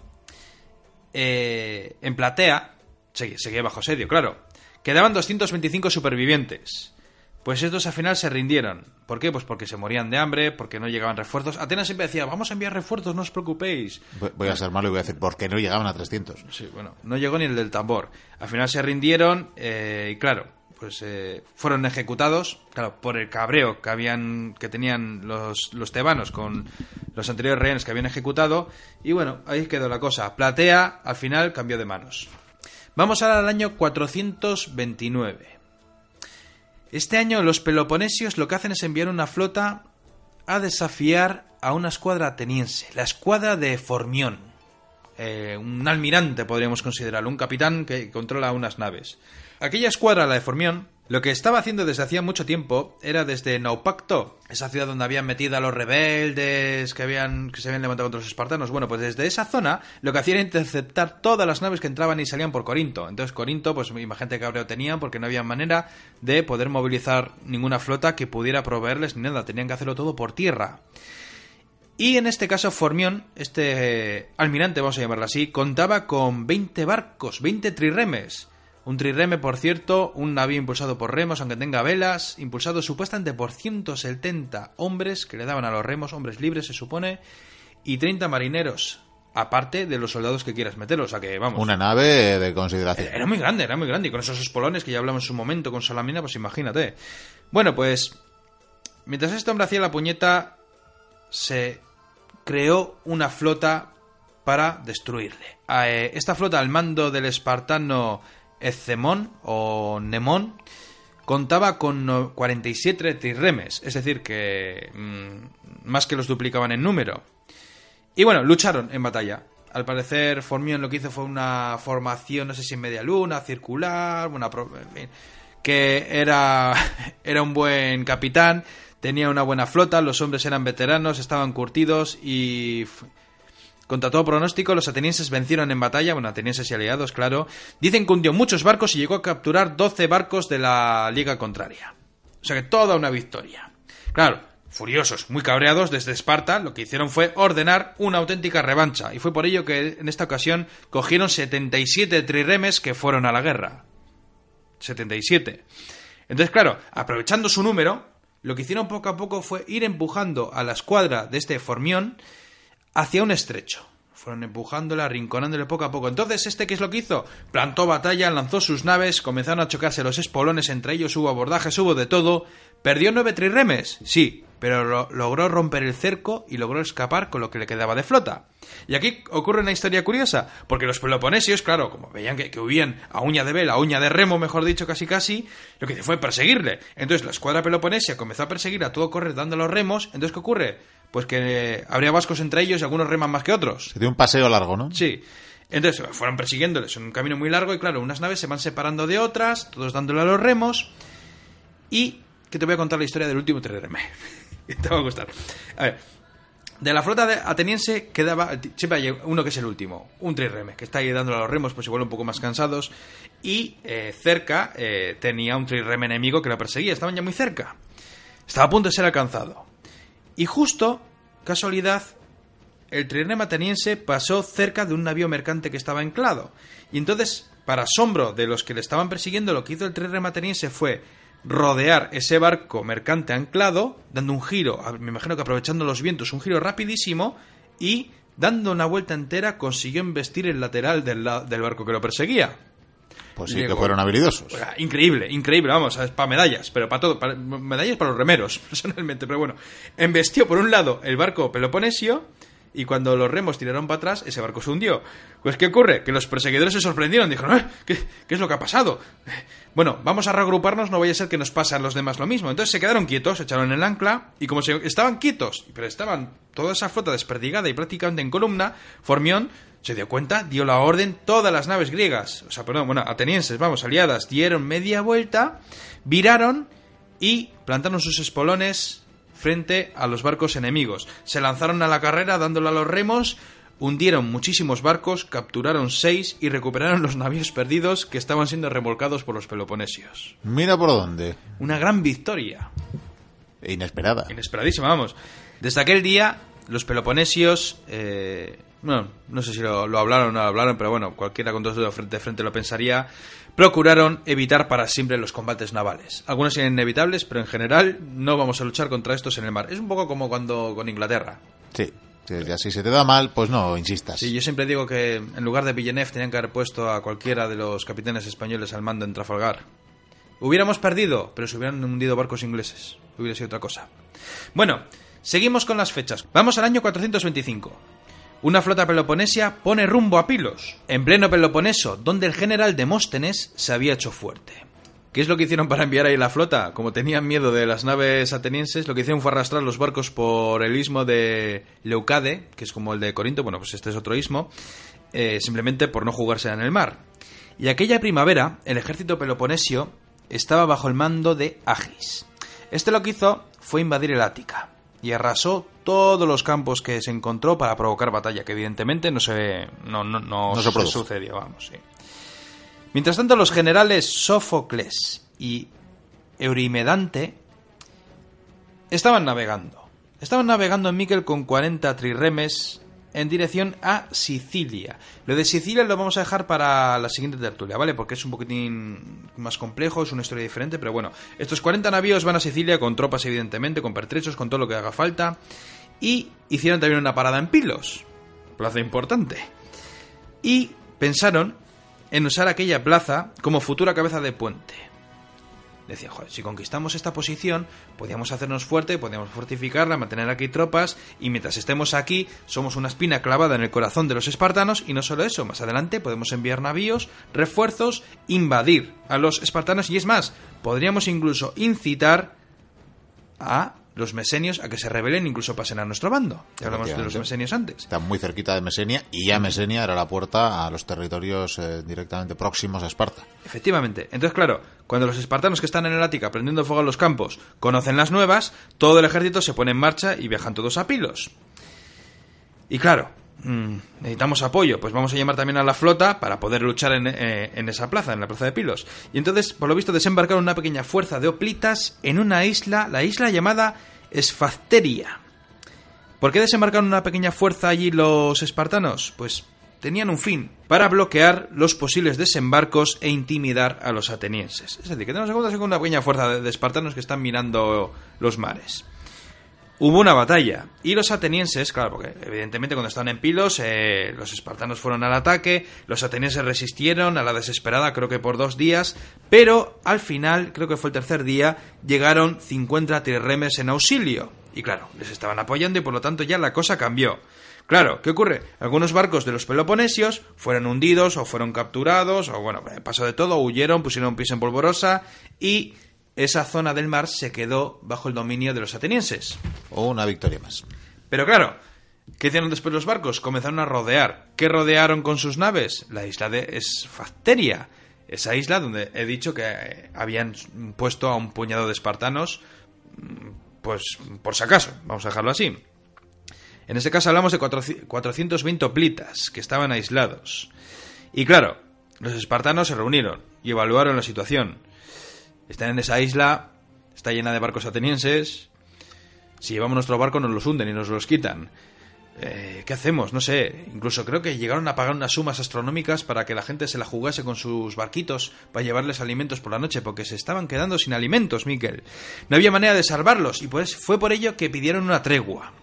Speaker 2: eh, en Platea, seguía bajo asedio, claro, quedaban 225 supervivientes. Pues estos al final se rindieron. ¿Por qué? Pues porque se morían de hambre, porque no llegaban refuerzos. Atenas siempre decía, vamos a enviar refuerzos, no os preocupéis.
Speaker 1: Voy- a ser malo y voy a decir, ¿por qué no llegaban a 300?
Speaker 2: Sí, bueno, no llegó ni el del tambor. Al final se rindieron eh, y claro, pues eh, fueron ejecutados, claro, por el cabreo que habían que tenían los, tebanos con los anteriores rehenes que habían ejecutado y bueno, ahí quedó la cosa. Platea al final cambió de manos. Vamos ahora al año 429. Este año los peloponesios lo que hacen es enviar una flota a desafiar a una escuadra ateniense, la escuadra de Formión eh, un almirante, podríamos considerarlo, un capitán que controla unas naves. Aquella escuadra, la de Formión, Lo que estaba haciendo desde hacía mucho tiempo era desde Naupacto, esa ciudad donde habían metido a los rebeldes que, habían, que se habían levantado contra los espartanos. Bueno, pues desde esa zona lo que hacían era interceptar todas las naves que entraban y salían por Corinto. Entonces Corinto, pues imagínate que cabreo tenían porque no había manera de poder movilizar ninguna flota que pudiera proveerles ni nada. Tenían que hacerlo todo por tierra. Y en este caso Formión, este eh, almirante, vamos a llamarlo así, contaba con 20 barcos, 20 triremes. Un trireme, por cierto, un navío impulsado por remos, aunque tenga velas, impulsado supuestamente por 170 hombres que le daban a los remos, hombres libres se supone, y 30 marineros, aparte de los soldados que quieras meter, o sea que vamos.
Speaker 1: Una nave de consideración.
Speaker 2: Era muy grande, era muy grande, y con esos espolones que ya hablamos en su momento con Salamina, pues imagínate. Bueno, pues mientras este hombre hacía la puñeta, se creó una flota para destruirle. Eh, esta flota al mando del espartano Ezemón o Nemón contaba con 47 trirremes, es decir, que mm, más que los duplicaban en número. Y bueno, lucharon en batalla. Al parecer, Formión lo que hizo fue una formación, no sé si en media luna, circular, una, en fin, que era, [laughs] era un buen capitán, tenía una buena flota, los hombres eran veteranos, estaban curtidos y contra todo pronóstico, los atenienses vencieron en batalla, bueno, atenienses y aliados, claro. Dicen que hundió muchos barcos y llegó a capturar 12 barcos de la liga contraria. O sea que toda una victoria. Claro, furiosos, muy cabreados desde Esparta, lo que hicieron fue ordenar una auténtica revancha. Y fue por ello que en esta ocasión cogieron 77 triremes que fueron a la guerra. 77. Entonces, claro, aprovechando su número, lo que hicieron poco a poco fue ir empujando a la escuadra de este Formión hacia un estrecho. Fueron empujándola, arrinconándole poco a poco. Entonces, ¿este qué es lo que hizo? Plantó batalla, lanzó sus naves, comenzaron a chocarse los espolones, entre ellos hubo abordajes, hubo de todo. ¿Perdió nueve trirremes? Sí, pero logró romper el cerco y logró escapar con lo que le quedaba de flota. Y aquí ocurre una historia curiosa, porque los peloponesios, claro, como veían que, huían a uña de vela, a uña de remo, mejor dicho, casi casi, lo que hizo fue perseguirle. Entonces la escuadra peloponesia comenzó a perseguir a todo correr dando los remos. Entonces, ¿qué ocurre? pues que habría vascos entre ellos y algunos reman más que otros.
Speaker 1: Se dio un paseo largo, ¿no?
Speaker 2: Sí. Entonces fueron persiguiéndoles en un camino muy largo y claro, unas naves se van separando de otras, todos dándole a los remos. Y que te voy a contar la historia del último trireme. [laughs] te va a gustar. A ver, de la flota ateniense quedaba, siempre hay uno que es el último, un trireme, que está ahí dándole a los remos, pues igual un poco más cansados. Y eh, cerca eh, tenía un trireme enemigo que lo perseguía, estaban ya muy cerca. Estaba a punto de ser alcanzado. Y justo, casualidad, el trireme ateniense pasó cerca de un navío mercante que estaba anclado. Y entonces, para asombro de los que le estaban persiguiendo, lo que hizo el trireme ateniense fue rodear ese barco mercante anclado, dando un giro, me imagino que aprovechando los vientos, un giro rapidísimo, y dando una vuelta entera consiguió embestir el lateral del, del barco que lo perseguía.
Speaker 1: Pues sí, que fueron habilidosos.
Speaker 2: increíble, increíble, vamos, para medallas, pero para todo, para, medallas para los remeros, [laughs] personalmente, pero bueno. Embestió por un lado el barco peloponesio y cuando los remos tiraron para atrás, ese barco se hundió. Pues, ¿qué ocurre? Que los perseguidores se sorprendieron, dijeron, ¿Eh? ¿qué, ¿qué, es lo que ha pasado? Bueno, vamos a reagruparnos, no vaya a ser que nos pase a los demás lo mismo. Entonces se quedaron quietos, echaron el ancla, y como se, estaban quietos, pero estaban toda esa flota desperdigada y prácticamente en columna, Formión se dio cuenta, dio la orden, todas las naves griegas, o sea, perdón, bueno, atenienses, vamos, aliadas, dieron media vuelta, viraron y plantaron sus espolones frente a los barcos enemigos. Se lanzaron a la carrera dándole a los remos, hundieron muchísimos barcos, capturaron seis y recuperaron los navíos perdidos que estaban siendo remolcados por los peloponesios.
Speaker 1: Mira por dónde.
Speaker 2: Una gran victoria.
Speaker 1: Inesperada.
Speaker 2: Inesperadísima, vamos. Desde aquel día, los peloponesios eh, bueno, no sé si lo, hablaron o no lo hablaron, pero bueno, cualquiera con dos dedos frente a frente lo pensaría, procuraron evitar para siempre los combates navales. Algunos eran inevitables, pero en general no vamos a luchar contra estos en el mar. Es un poco como cuando con Inglaterra.
Speaker 1: Sí. Si se te da mal, pues no insistas.
Speaker 2: Sí, yo siempre digo que en lugar de Villeneuve tenían que haber puesto a cualquiera de los capitanes españoles al mando en Trafalgar. Hubiéramos perdido, pero se hubieran hundido barcos ingleses. Hubiera sido otra cosa. Bueno, seguimos con las fechas. Vamos al año 425. Una flota peloponesia pone rumbo a Pilos, en pleno Peloponeso, donde el general Demóstenes se había hecho fuerte. ¿Qué es lo que hicieron para enviar ahí la flota? Como tenían miedo de las naves atenienses, lo que hicieron fue arrastrar los barcos por el istmo de Leucade, que es como el de Corinto, bueno, pues este es otro istmo, eh, simplemente por no jugarse en el mar. Y aquella primavera, el ejército peloponesio estaba bajo el mando de Agis. Este lo que hizo fue invadir el Ática y arrasó todos los campos que se encontró para provocar batalla, que evidentemente no se, no, no, no,
Speaker 1: No se
Speaker 2: se
Speaker 1: produjo.
Speaker 2: sucedió, vamos, sí. Mientras tanto, los generales Sófocles y Eurimedante estaban navegando. Estaban navegando en Miquel con 40 triremes en dirección a Sicilia. Lo de Sicilia lo vamos a dejar para la siguiente tertulia, ¿vale? Porque es un poquitín más complejo, es una historia diferente, pero bueno, estos 40 navíos van a Sicilia con tropas, evidentemente, con pertrechos, con todo lo que haga falta. Y hicieron también una parada en Pilos, plaza importante. Y pensaron en usar aquella plaza como futura cabeza de puente. Decían, joder, si conquistamos esta posición, podíamos hacernos fuerte, podíamos fortificarla, mantener aquí tropas, y mientras estemos aquí, somos una espina clavada en el corazón de los espartanos, y no solo eso, más adelante podemos enviar navíos, refuerzos, invadir a los espartanos, y es más, podríamos incluso incitar a los mesenios a que se rebelen, incluso pasen a nuestro bando. Ya hablamos de los mesenios antes.
Speaker 1: Está muy cerquita de Mesenia y ya Mesenia era la puerta a los territorios eh, directamente próximos a Esparta.
Speaker 2: Efectivamente. Entonces, claro, cuando los espartanos que están en el Ática prendiendo fuego a los campos conocen las nuevas, todo el ejército se pone en marcha y viajan todos a Pilos. Y claro, mm, necesitamos apoyo, pues vamos a llamar también a la flota para poder luchar en, eh, en esa plaza, en la plaza de Pilos. Y entonces, por lo visto, desembarcaron una pequeña fuerza de hoplitas en una isla, la isla llamada Esfacteria. ¿Por qué desembarcaron una pequeña fuerza allí los espartanos? Pues tenían un fin, para bloquear los posibles desembarcos e intimidar a los atenienses. Es decir, que tenemos en cuenta una pequeña fuerza de espartanos que están mirando los mares. Hubo una batalla y los atenienses, claro, porque evidentemente cuando estaban en Pilos, eh, los espartanos fueron al ataque, los atenienses resistieron a la desesperada, creo que por dos días, pero al final, creo que fue el tercer día, llegaron 50 trirremes en auxilio. Y claro, les estaban apoyando y por lo tanto ya la cosa cambió. Claro, ¿qué ocurre? Algunos barcos de los peloponesios fueron hundidos o fueron capturados, o bueno, pasó de todo, huyeron, pusieron pies en polvorosa y esa zona del mar se quedó bajo el dominio de los atenienses.
Speaker 1: Una victoria más.
Speaker 2: Pero claro, ¿qué hicieron después los barcos? Comenzaron a rodear. ¿Qué rodearon con sus naves? La isla de Esfacteria. Esa isla donde he dicho que eh, habían puesto a un puñado de espartanos, mm, pues por si acaso, vamos a dejarlo así. En este caso hablamos de 400 420 hoplitas que estaban aislados. Y claro, los espartanos se reunieron y evaluaron la situación. Están en esa isla, está llena de barcos atenienses, si llevamos nuestro barco nos los hunden y nos los quitan. Eh, ¿Qué hacemos? No sé. Incluso creo que llegaron a pagar unas sumas astronómicas para que la gente se la jugase con sus barquitos para llevarles alimentos por la noche, porque se estaban quedando sin alimentos, Miquel. No había manera de salvarlos y pues fue por ello que pidieron una tregua.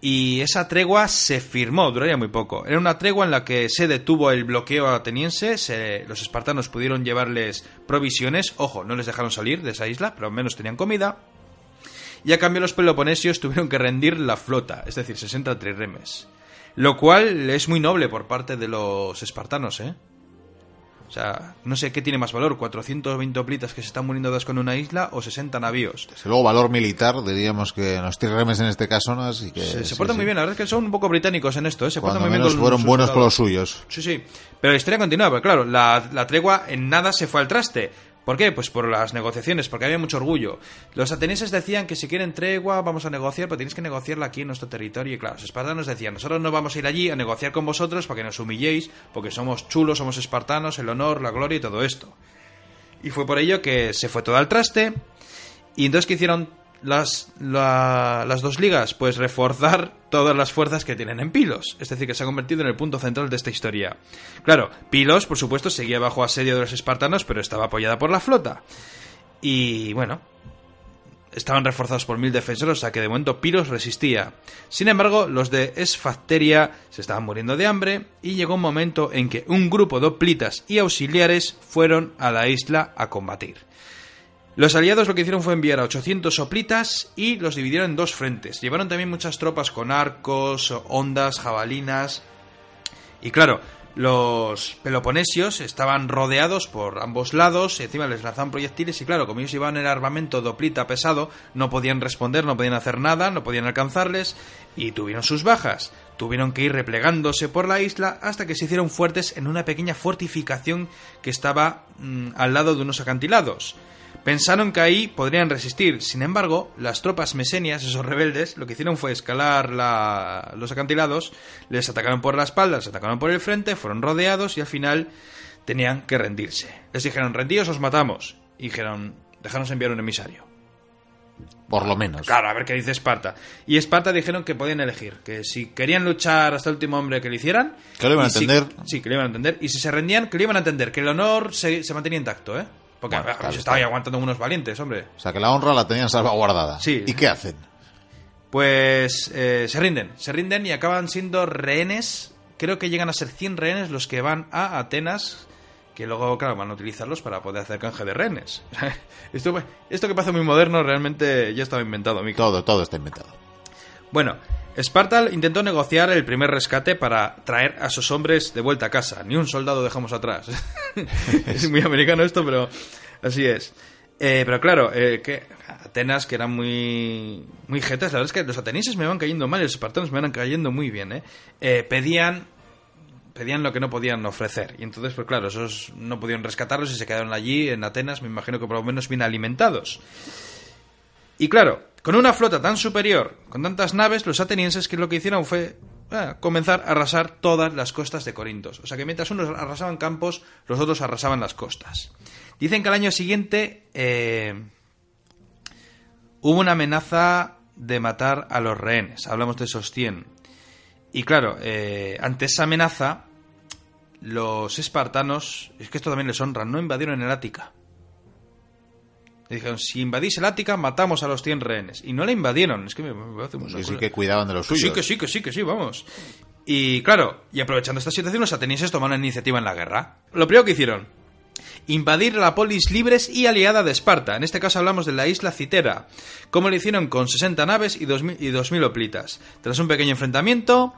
Speaker 2: Y esa tregua se firmó, duraría muy poco. Era una tregua en la que se detuvo el bloqueo ateniense, se- los espartanos pudieron llevarles provisiones, ojo, no les dejaron salir de esa isla, pero al menos tenían comida, y a cambio los peloponesios tuvieron que rendir la flota, es decir, 60 triremes. Lo cual es muy noble por parte de los espartanos, ¿eh? O sea, no sé qué tiene más valor, 420 hoplitas que se están muriendo de asco en una isla o 60 navíos.
Speaker 1: Desde luego, valor militar, diríamos que los tirremes en este caso, ¿no? Así que,
Speaker 2: Se, se
Speaker 1: sí,
Speaker 2: portan
Speaker 1: sí.
Speaker 2: muy bien, la verdad es que son un poco británicos en esto, ¿eh? Se
Speaker 1: Cuando
Speaker 2: portan muy bien
Speaker 1: menos
Speaker 2: con
Speaker 1: fueron buenos con los suyos.
Speaker 2: Sí, sí. Pero la historia continúa, porque claro, la, la tregua en nada se fue al traste. ¿Por qué? Pues por las negociaciones, porque había mucho orgullo. Los atenienses decían que si quieren tregua vamos a negociar, pero tienes que negociarla aquí en nuestro territorio. Y claro, los espartanos decían, nosotros no vamos a ir allí a negociar con vosotros para que nos humilléis, porque somos chulos, somos espartanos, el honor, la gloria y todo esto. Y fue por ello que se fue todo al traste. Y entonces, ¿qué hicieron las, la- las dos ligas? Pues reforzar todas las fuerzas que tienen en Pilos. Es decir, que se ha convertido en el punto central de esta historia. Claro, Pilos, por supuesto, seguía bajo asedio de los espartanos, pero estaba apoyada por la flota. Y bueno, estaban reforzados por mil defensores, sea que de momento Pilos resistía. Sin embargo, los de Esfacteria se estaban muriendo de hambre y llegó un momento en que un grupo de hoplitas y auxiliares fueron a la isla a combatir. Los aliados lo que hicieron fue enviar a 800 hoplitas y los dividieron en dos frentes. Llevaron también muchas tropas con arcos, ondas, jabalinas. Y claro, los peloponesios estaban rodeados por ambos lados, y encima les lanzaban proyectiles y claro, como ellos llevaban el armamento de hoplita pesado, no podían responder, no podían hacer nada, no podían alcanzarles y tuvieron sus bajas. tuvieron que ir replegándose por la isla hasta que se hicieron fuertes en una pequeña fortificación que estaba mm, al lado de unos acantilados. Pensaron que ahí podrían resistir, sin embargo, las tropas mesenias, esos rebeldes, lo que hicieron fue escalar la- los acantilados, les atacaron por la espalda, les atacaron por el frente, fueron rodeados y al final tenían que rendirse. Les dijeron, rendíos, os matamos. Y dijeron, dejarnos enviar un emisario.
Speaker 1: Por lo menos.
Speaker 2: Claro, a ver qué dice Esparta. Y Esparta dijeron que podían elegir, que si querían luchar hasta el último hombre que lo hicieran...
Speaker 1: Que lo iban a
Speaker 2: si-
Speaker 1: entender.
Speaker 2: sí, que lo iban a entender. Y si se rendían, que lo iban a entender, que el honor se, se mantenía intacto, ¿eh? Porque
Speaker 1: Bueno, claro,
Speaker 2: se estaba ahí aguantando unos valientes, hombre.
Speaker 1: O sea, que la honra la tenían salvaguardada.
Speaker 2: Sí.
Speaker 1: ¿Y qué hacen?
Speaker 2: Pues eh, se rinden, se rinden y acaban siendo rehenes. Creo que llegan a ser 100 rehenes los que van a Atenas, que luego, claro, van a utilizarlos para poder hacer canje de rehenes. [laughs] esto, esto que pasa muy moderno realmente ya estaba inventado, amigo.
Speaker 1: Todo, todo está inventado.
Speaker 2: Bueno, Esparta intentó negociar el primer rescate para traer a sus hombres de vuelta a casa. Ni un soldado dejamos atrás. [laughs] es muy americano esto, pero así es. Eh, pero claro, eh, Atenas, que eran muy, muy jetas, la verdad es que los atenienses me van cayendo mal y los espartanos me van cayendo muy bien, ¿eh? Eh, pedían pedían lo que no podían ofrecer. Y entonces, pues claro, esos no pudieron rescatarlos y se quedaron allí en Atenas, me imagino que por lo menos bien alimentados. Y claro, con una flota tan superior, con tantas naves, los atenienses que lo que hicieron fue ah, comenzar a arrasar todas las costas de Corintos. O sea que mientras unos arrasaban campos, los otros arrasaban las costas. Dicen que al año siguiente eh, hubo una amenaza de matar a los rehenes. Hablamos de esos 100. Y claro, eh, ante esa amenaza, los espartanos, es que esto también les honra, no invadieron el Ática. Le dijeron, si invadís el Ática, matamos a los 100 rehenes. Y no la invadieron, es que me, me hace mucha
Speaker 1: Sí, sí que cuidaban de los
Speaker 2: Que
Speaker 1: suyos.
Speaker 2: Sí, que sí, que sí, que sí, vamos. Y claro, y aprovechando esta situación, los atenienses tomaron la iniciativa en la guerra. Lo primero que hicieron, invadir la polis libres y aliada de Esparta. En este caso hablamos de la isla Citera, como lo hicieron con 60 naves y 2.000 y 2.000 hoplitas. Tras un pequeño enfrentamiento,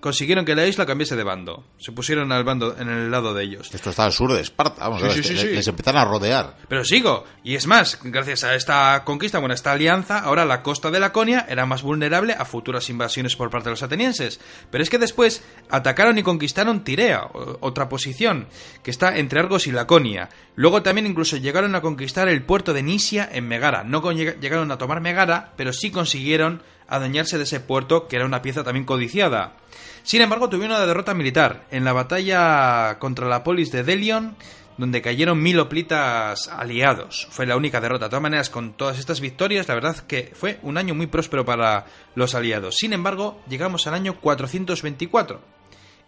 Speaker 2: consiguieron que la isla cambiase de bando. Se pusieron al bando en el lado de ellos.
Speaker 1: Esto está al sur de Esparta. Vamos,
Speaker 2: Sí,
Speaker 1: a ver,
Speaker 2: sí, sí.
Speaker 1: les empezaron a rodear.
Speaker 2: Pero sigo, y es más, gracias a esta conquista, bueno, esta alianza, ahora la costa de Laconia era más vulnerable a futuras invasiones por parte de los atenienses. Pero es que después atacaron y conquistaron Tirea, otra posición, que está entre Argos y Laconia. Luego también incluso llegaron a conquistar el puerto de Nisia en Megara. No llegaron a tomar Megara, pero sí consiguieron adueñarse de ese puerto, que era una pieza también codiciada. Sin embargo, tuvieron una derrota militar en la batalla contra la polis de Delion, donde cayeron mil hoplitas aliados. Fue la única derrota. De todas maneras, con todas estas victorias, la verdad que fue un año muy próspero para los aliados. Sin embargo, llegamos al año 424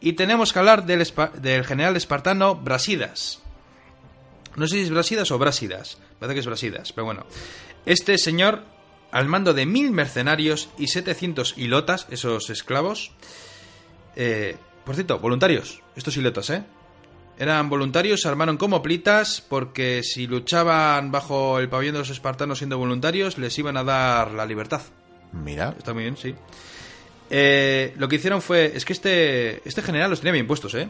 Speaker 2: y tenemos que hablar del, del general espartano Brasidas. No sé si es Brasidas o Brásidas. Parece que es Brasidas, pero bueno. Este señor, al mando de mil mercenarios y 700 hilotas, esos esclavos, eh, por cierto, voluntarios, estos hilotas, ¿eh? Eran voluntarios, se armaron como plitas porque si luchaban bajo el pabellón de los espartanos siendo voluntarios, les iban a dar la libertad.
Speaker 1: Mira,
Speaker 2: Está muy bien, sí. Eh, lo que hicieron fue. Es que este, este general los tenía bien puestos, ¿eh?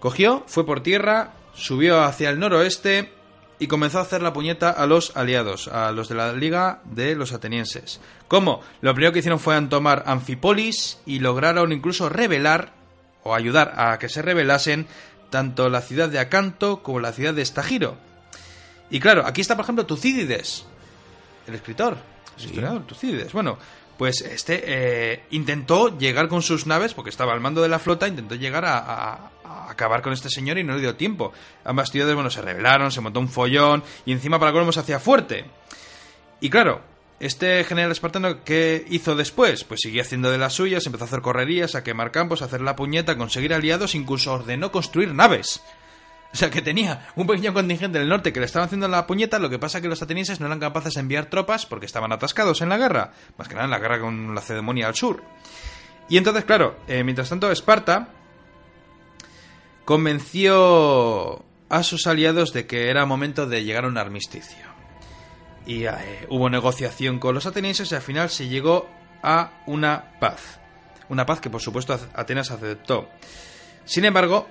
Speaker 2: Cogió, fue por tierra, subió hacia el noroeste y comenzó a hacer la puñeta a los aliados, a los de la Liga de los Atenienses. ¿Cómo? Lo primero que hicieron fue tomar Anfipolis y lograron incluso rebelar o ayudar a que se rebelasen tanto la ciudad de Acanto como la ciudad de Estagiro. Y claro, aquí está, por ejemplo, Tucídides, el escritor, el
Speaker 1: Sí.
Speaker 2: historiador, Tucídides. Bueno, pues este eh, intentó llegar con sus naves, porque estaba al mando de la flota, intentó llegar a, acabar con este señor y no le dio tiempo. Ambas ciudades, bueno, se rebelaron, se montó un follón y encima para colmo se hacía fuerte. Y claro, este general espartano, ¿qué hizo después? Pues siguió haciendo de las suyas, empezó a hacer correrías, a quemar campos, a hacer la puñeta, a conseguir aliados, incluso ordenó construir naves. O sea, que tenía un pequeño contingente del norte que le estaban haciendo la puñeta, lo que pasa que los atenienses no eran capaces de enviar tropas porque estaban atascados en la guerra, más que nada en la guerra con la Cedemonia al sur. Y entonces, claro, eh, mientras tanto, Esparta convenció a sus aliados de que era momento de llegar a un armisticio. Y eh, hubo negociación con los atenienses y al final se llegó a una paz. Una paz que por supuesto Atenas aceptó. Sin embargo,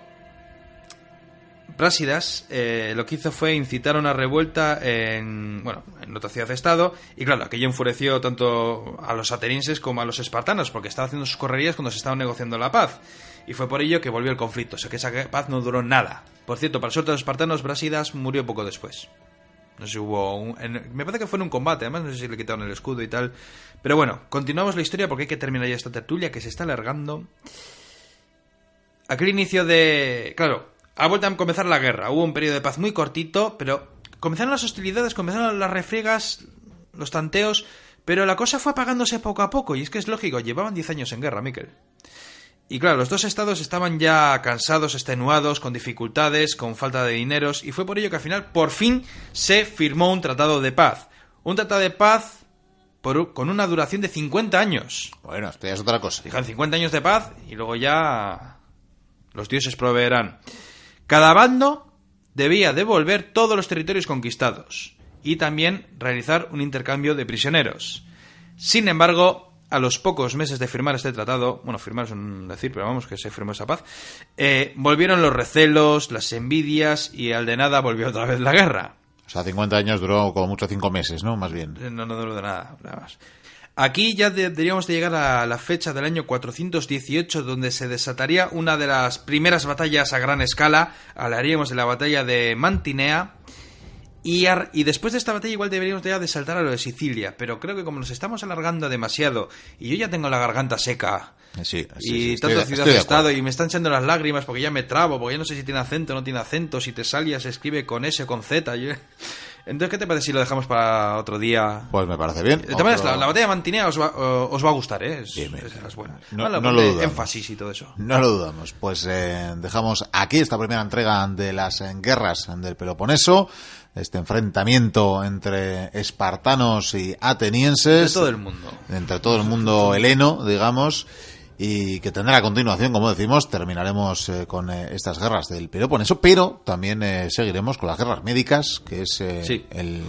Speaker 2: Brásidas eh, lo que hizo fue incitar a una revuelta en, bueno, en otra ciudad-estado y claro, aquello enfureció tanto a los atenienses como a los espartanos porque estaba haciendo sus correrías cuando se estaban negociando la paz y fue por ello que volvió el conflicto, o sea que esa paz no duró nada. Por cierto, para suerte de los espartanos, Brásidas murió poco después. No sé si hubo un, me parece que fue en un combate, además no sé si le quitaron el escudo y tal. Pero bueno, continuamos la historia porque hay que terminar ya esta tertulia que se está alargando. Aquel inicio de... Claro, ha vuelto a comenzar la guerra. Hubo un periodo de paz muy cortito, pero comenzaron las hostilidades, comenzaron las refriegas, los tanteos, pero la cosa fue apagándose poco a poco. Y es que es lógico, llevaban 10 años en guerra, Miquel. Y claro, los dos estados estaban ya cansados, extenuados, con dificultades, con falta de dineros, y fue por ello que al final, por fin, se firmó un tratado de paz. Un tratado de paz por, con una duración de 50 años.
Speaker 1: Bueno, esto ya es otra cosa.
Speaker 2: Fijan, 50 años de paz y luego ya los dioses proveerán. Cada bando debía devolver todos los territorios conquistados y también realizar un intercambio de prisioneros. Sin embargo, a los pocos meses de firmar este tratado, bueno, firmar es un decir, pero vamos, que se firmó esa paz, eh, volvieron los recelos, las envidias y al de nada volvió otra vez la guerra.
Speaker 1: O sea, 50 años duró como mucho 5 meses, ¿no? Más bien.
Speaker 2: No, no duró de nada, nada más. Aquí ya deberíamos de llegar a la fecha del año 418, donde se desataría una de las primeras batallas a gran escala. Hablaríamos de la batalla de Mantinea, y, después de esta batalla igual deberíamos ya de saltar a lo de Sicilia, pero creo que como nos estamos alargando demasiado y yo ya tengo la garganta seca
Speaker 1: sí,
Speaker 2: y tanto ciudad-estado y me están echando las lágrimas porque ya me trabo, porque ya no sé si tiene acento o no tiene acento, si te salía se escribe con S o con Z. Entonces, ¿qué te parece si lo dejamos para otro día?
Speaker 1: Pues me parece bien.
Speaker 2: De todas la, batalla de Mantinea os va, os va a gustar, ¿eh? Es, buena.
Speaker 1: No, no, lo dudamos.
Speaker 2: énfasis y todo eso.
Speaker 1: No lo dudamos. Pues eh, dejamos aquí esta primera entrega de las guerras del Peloponeso este enfrentamiento entre espartanos y atenienses.
Speaker 2: De todo el mundo.
Speaker 1: Entre todo el mundo heleno, digamos, y que tendrá a continuación, como decimos, terminaremos eh, con eh, estas guerras del Peloponeso, pero también eh, seguiremos con las guerras médicas, que es el,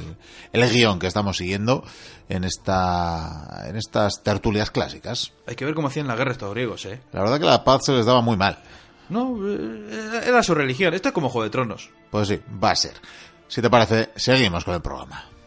Speaker 1: el guion que estamos siguiendo en esta en estas tertulias clásicas.
Speaker 2: Hay que ver cómo hacían las guerras estos griegos, ¿eh?
Speaker 1: La verdad que la paz se les daba muy mal.
Speaker 2: No, era su religión. Esto es como Juego de Tronos.
Speaker 1: Pues sí, va a ser. Si te parece, seguimos con el programa.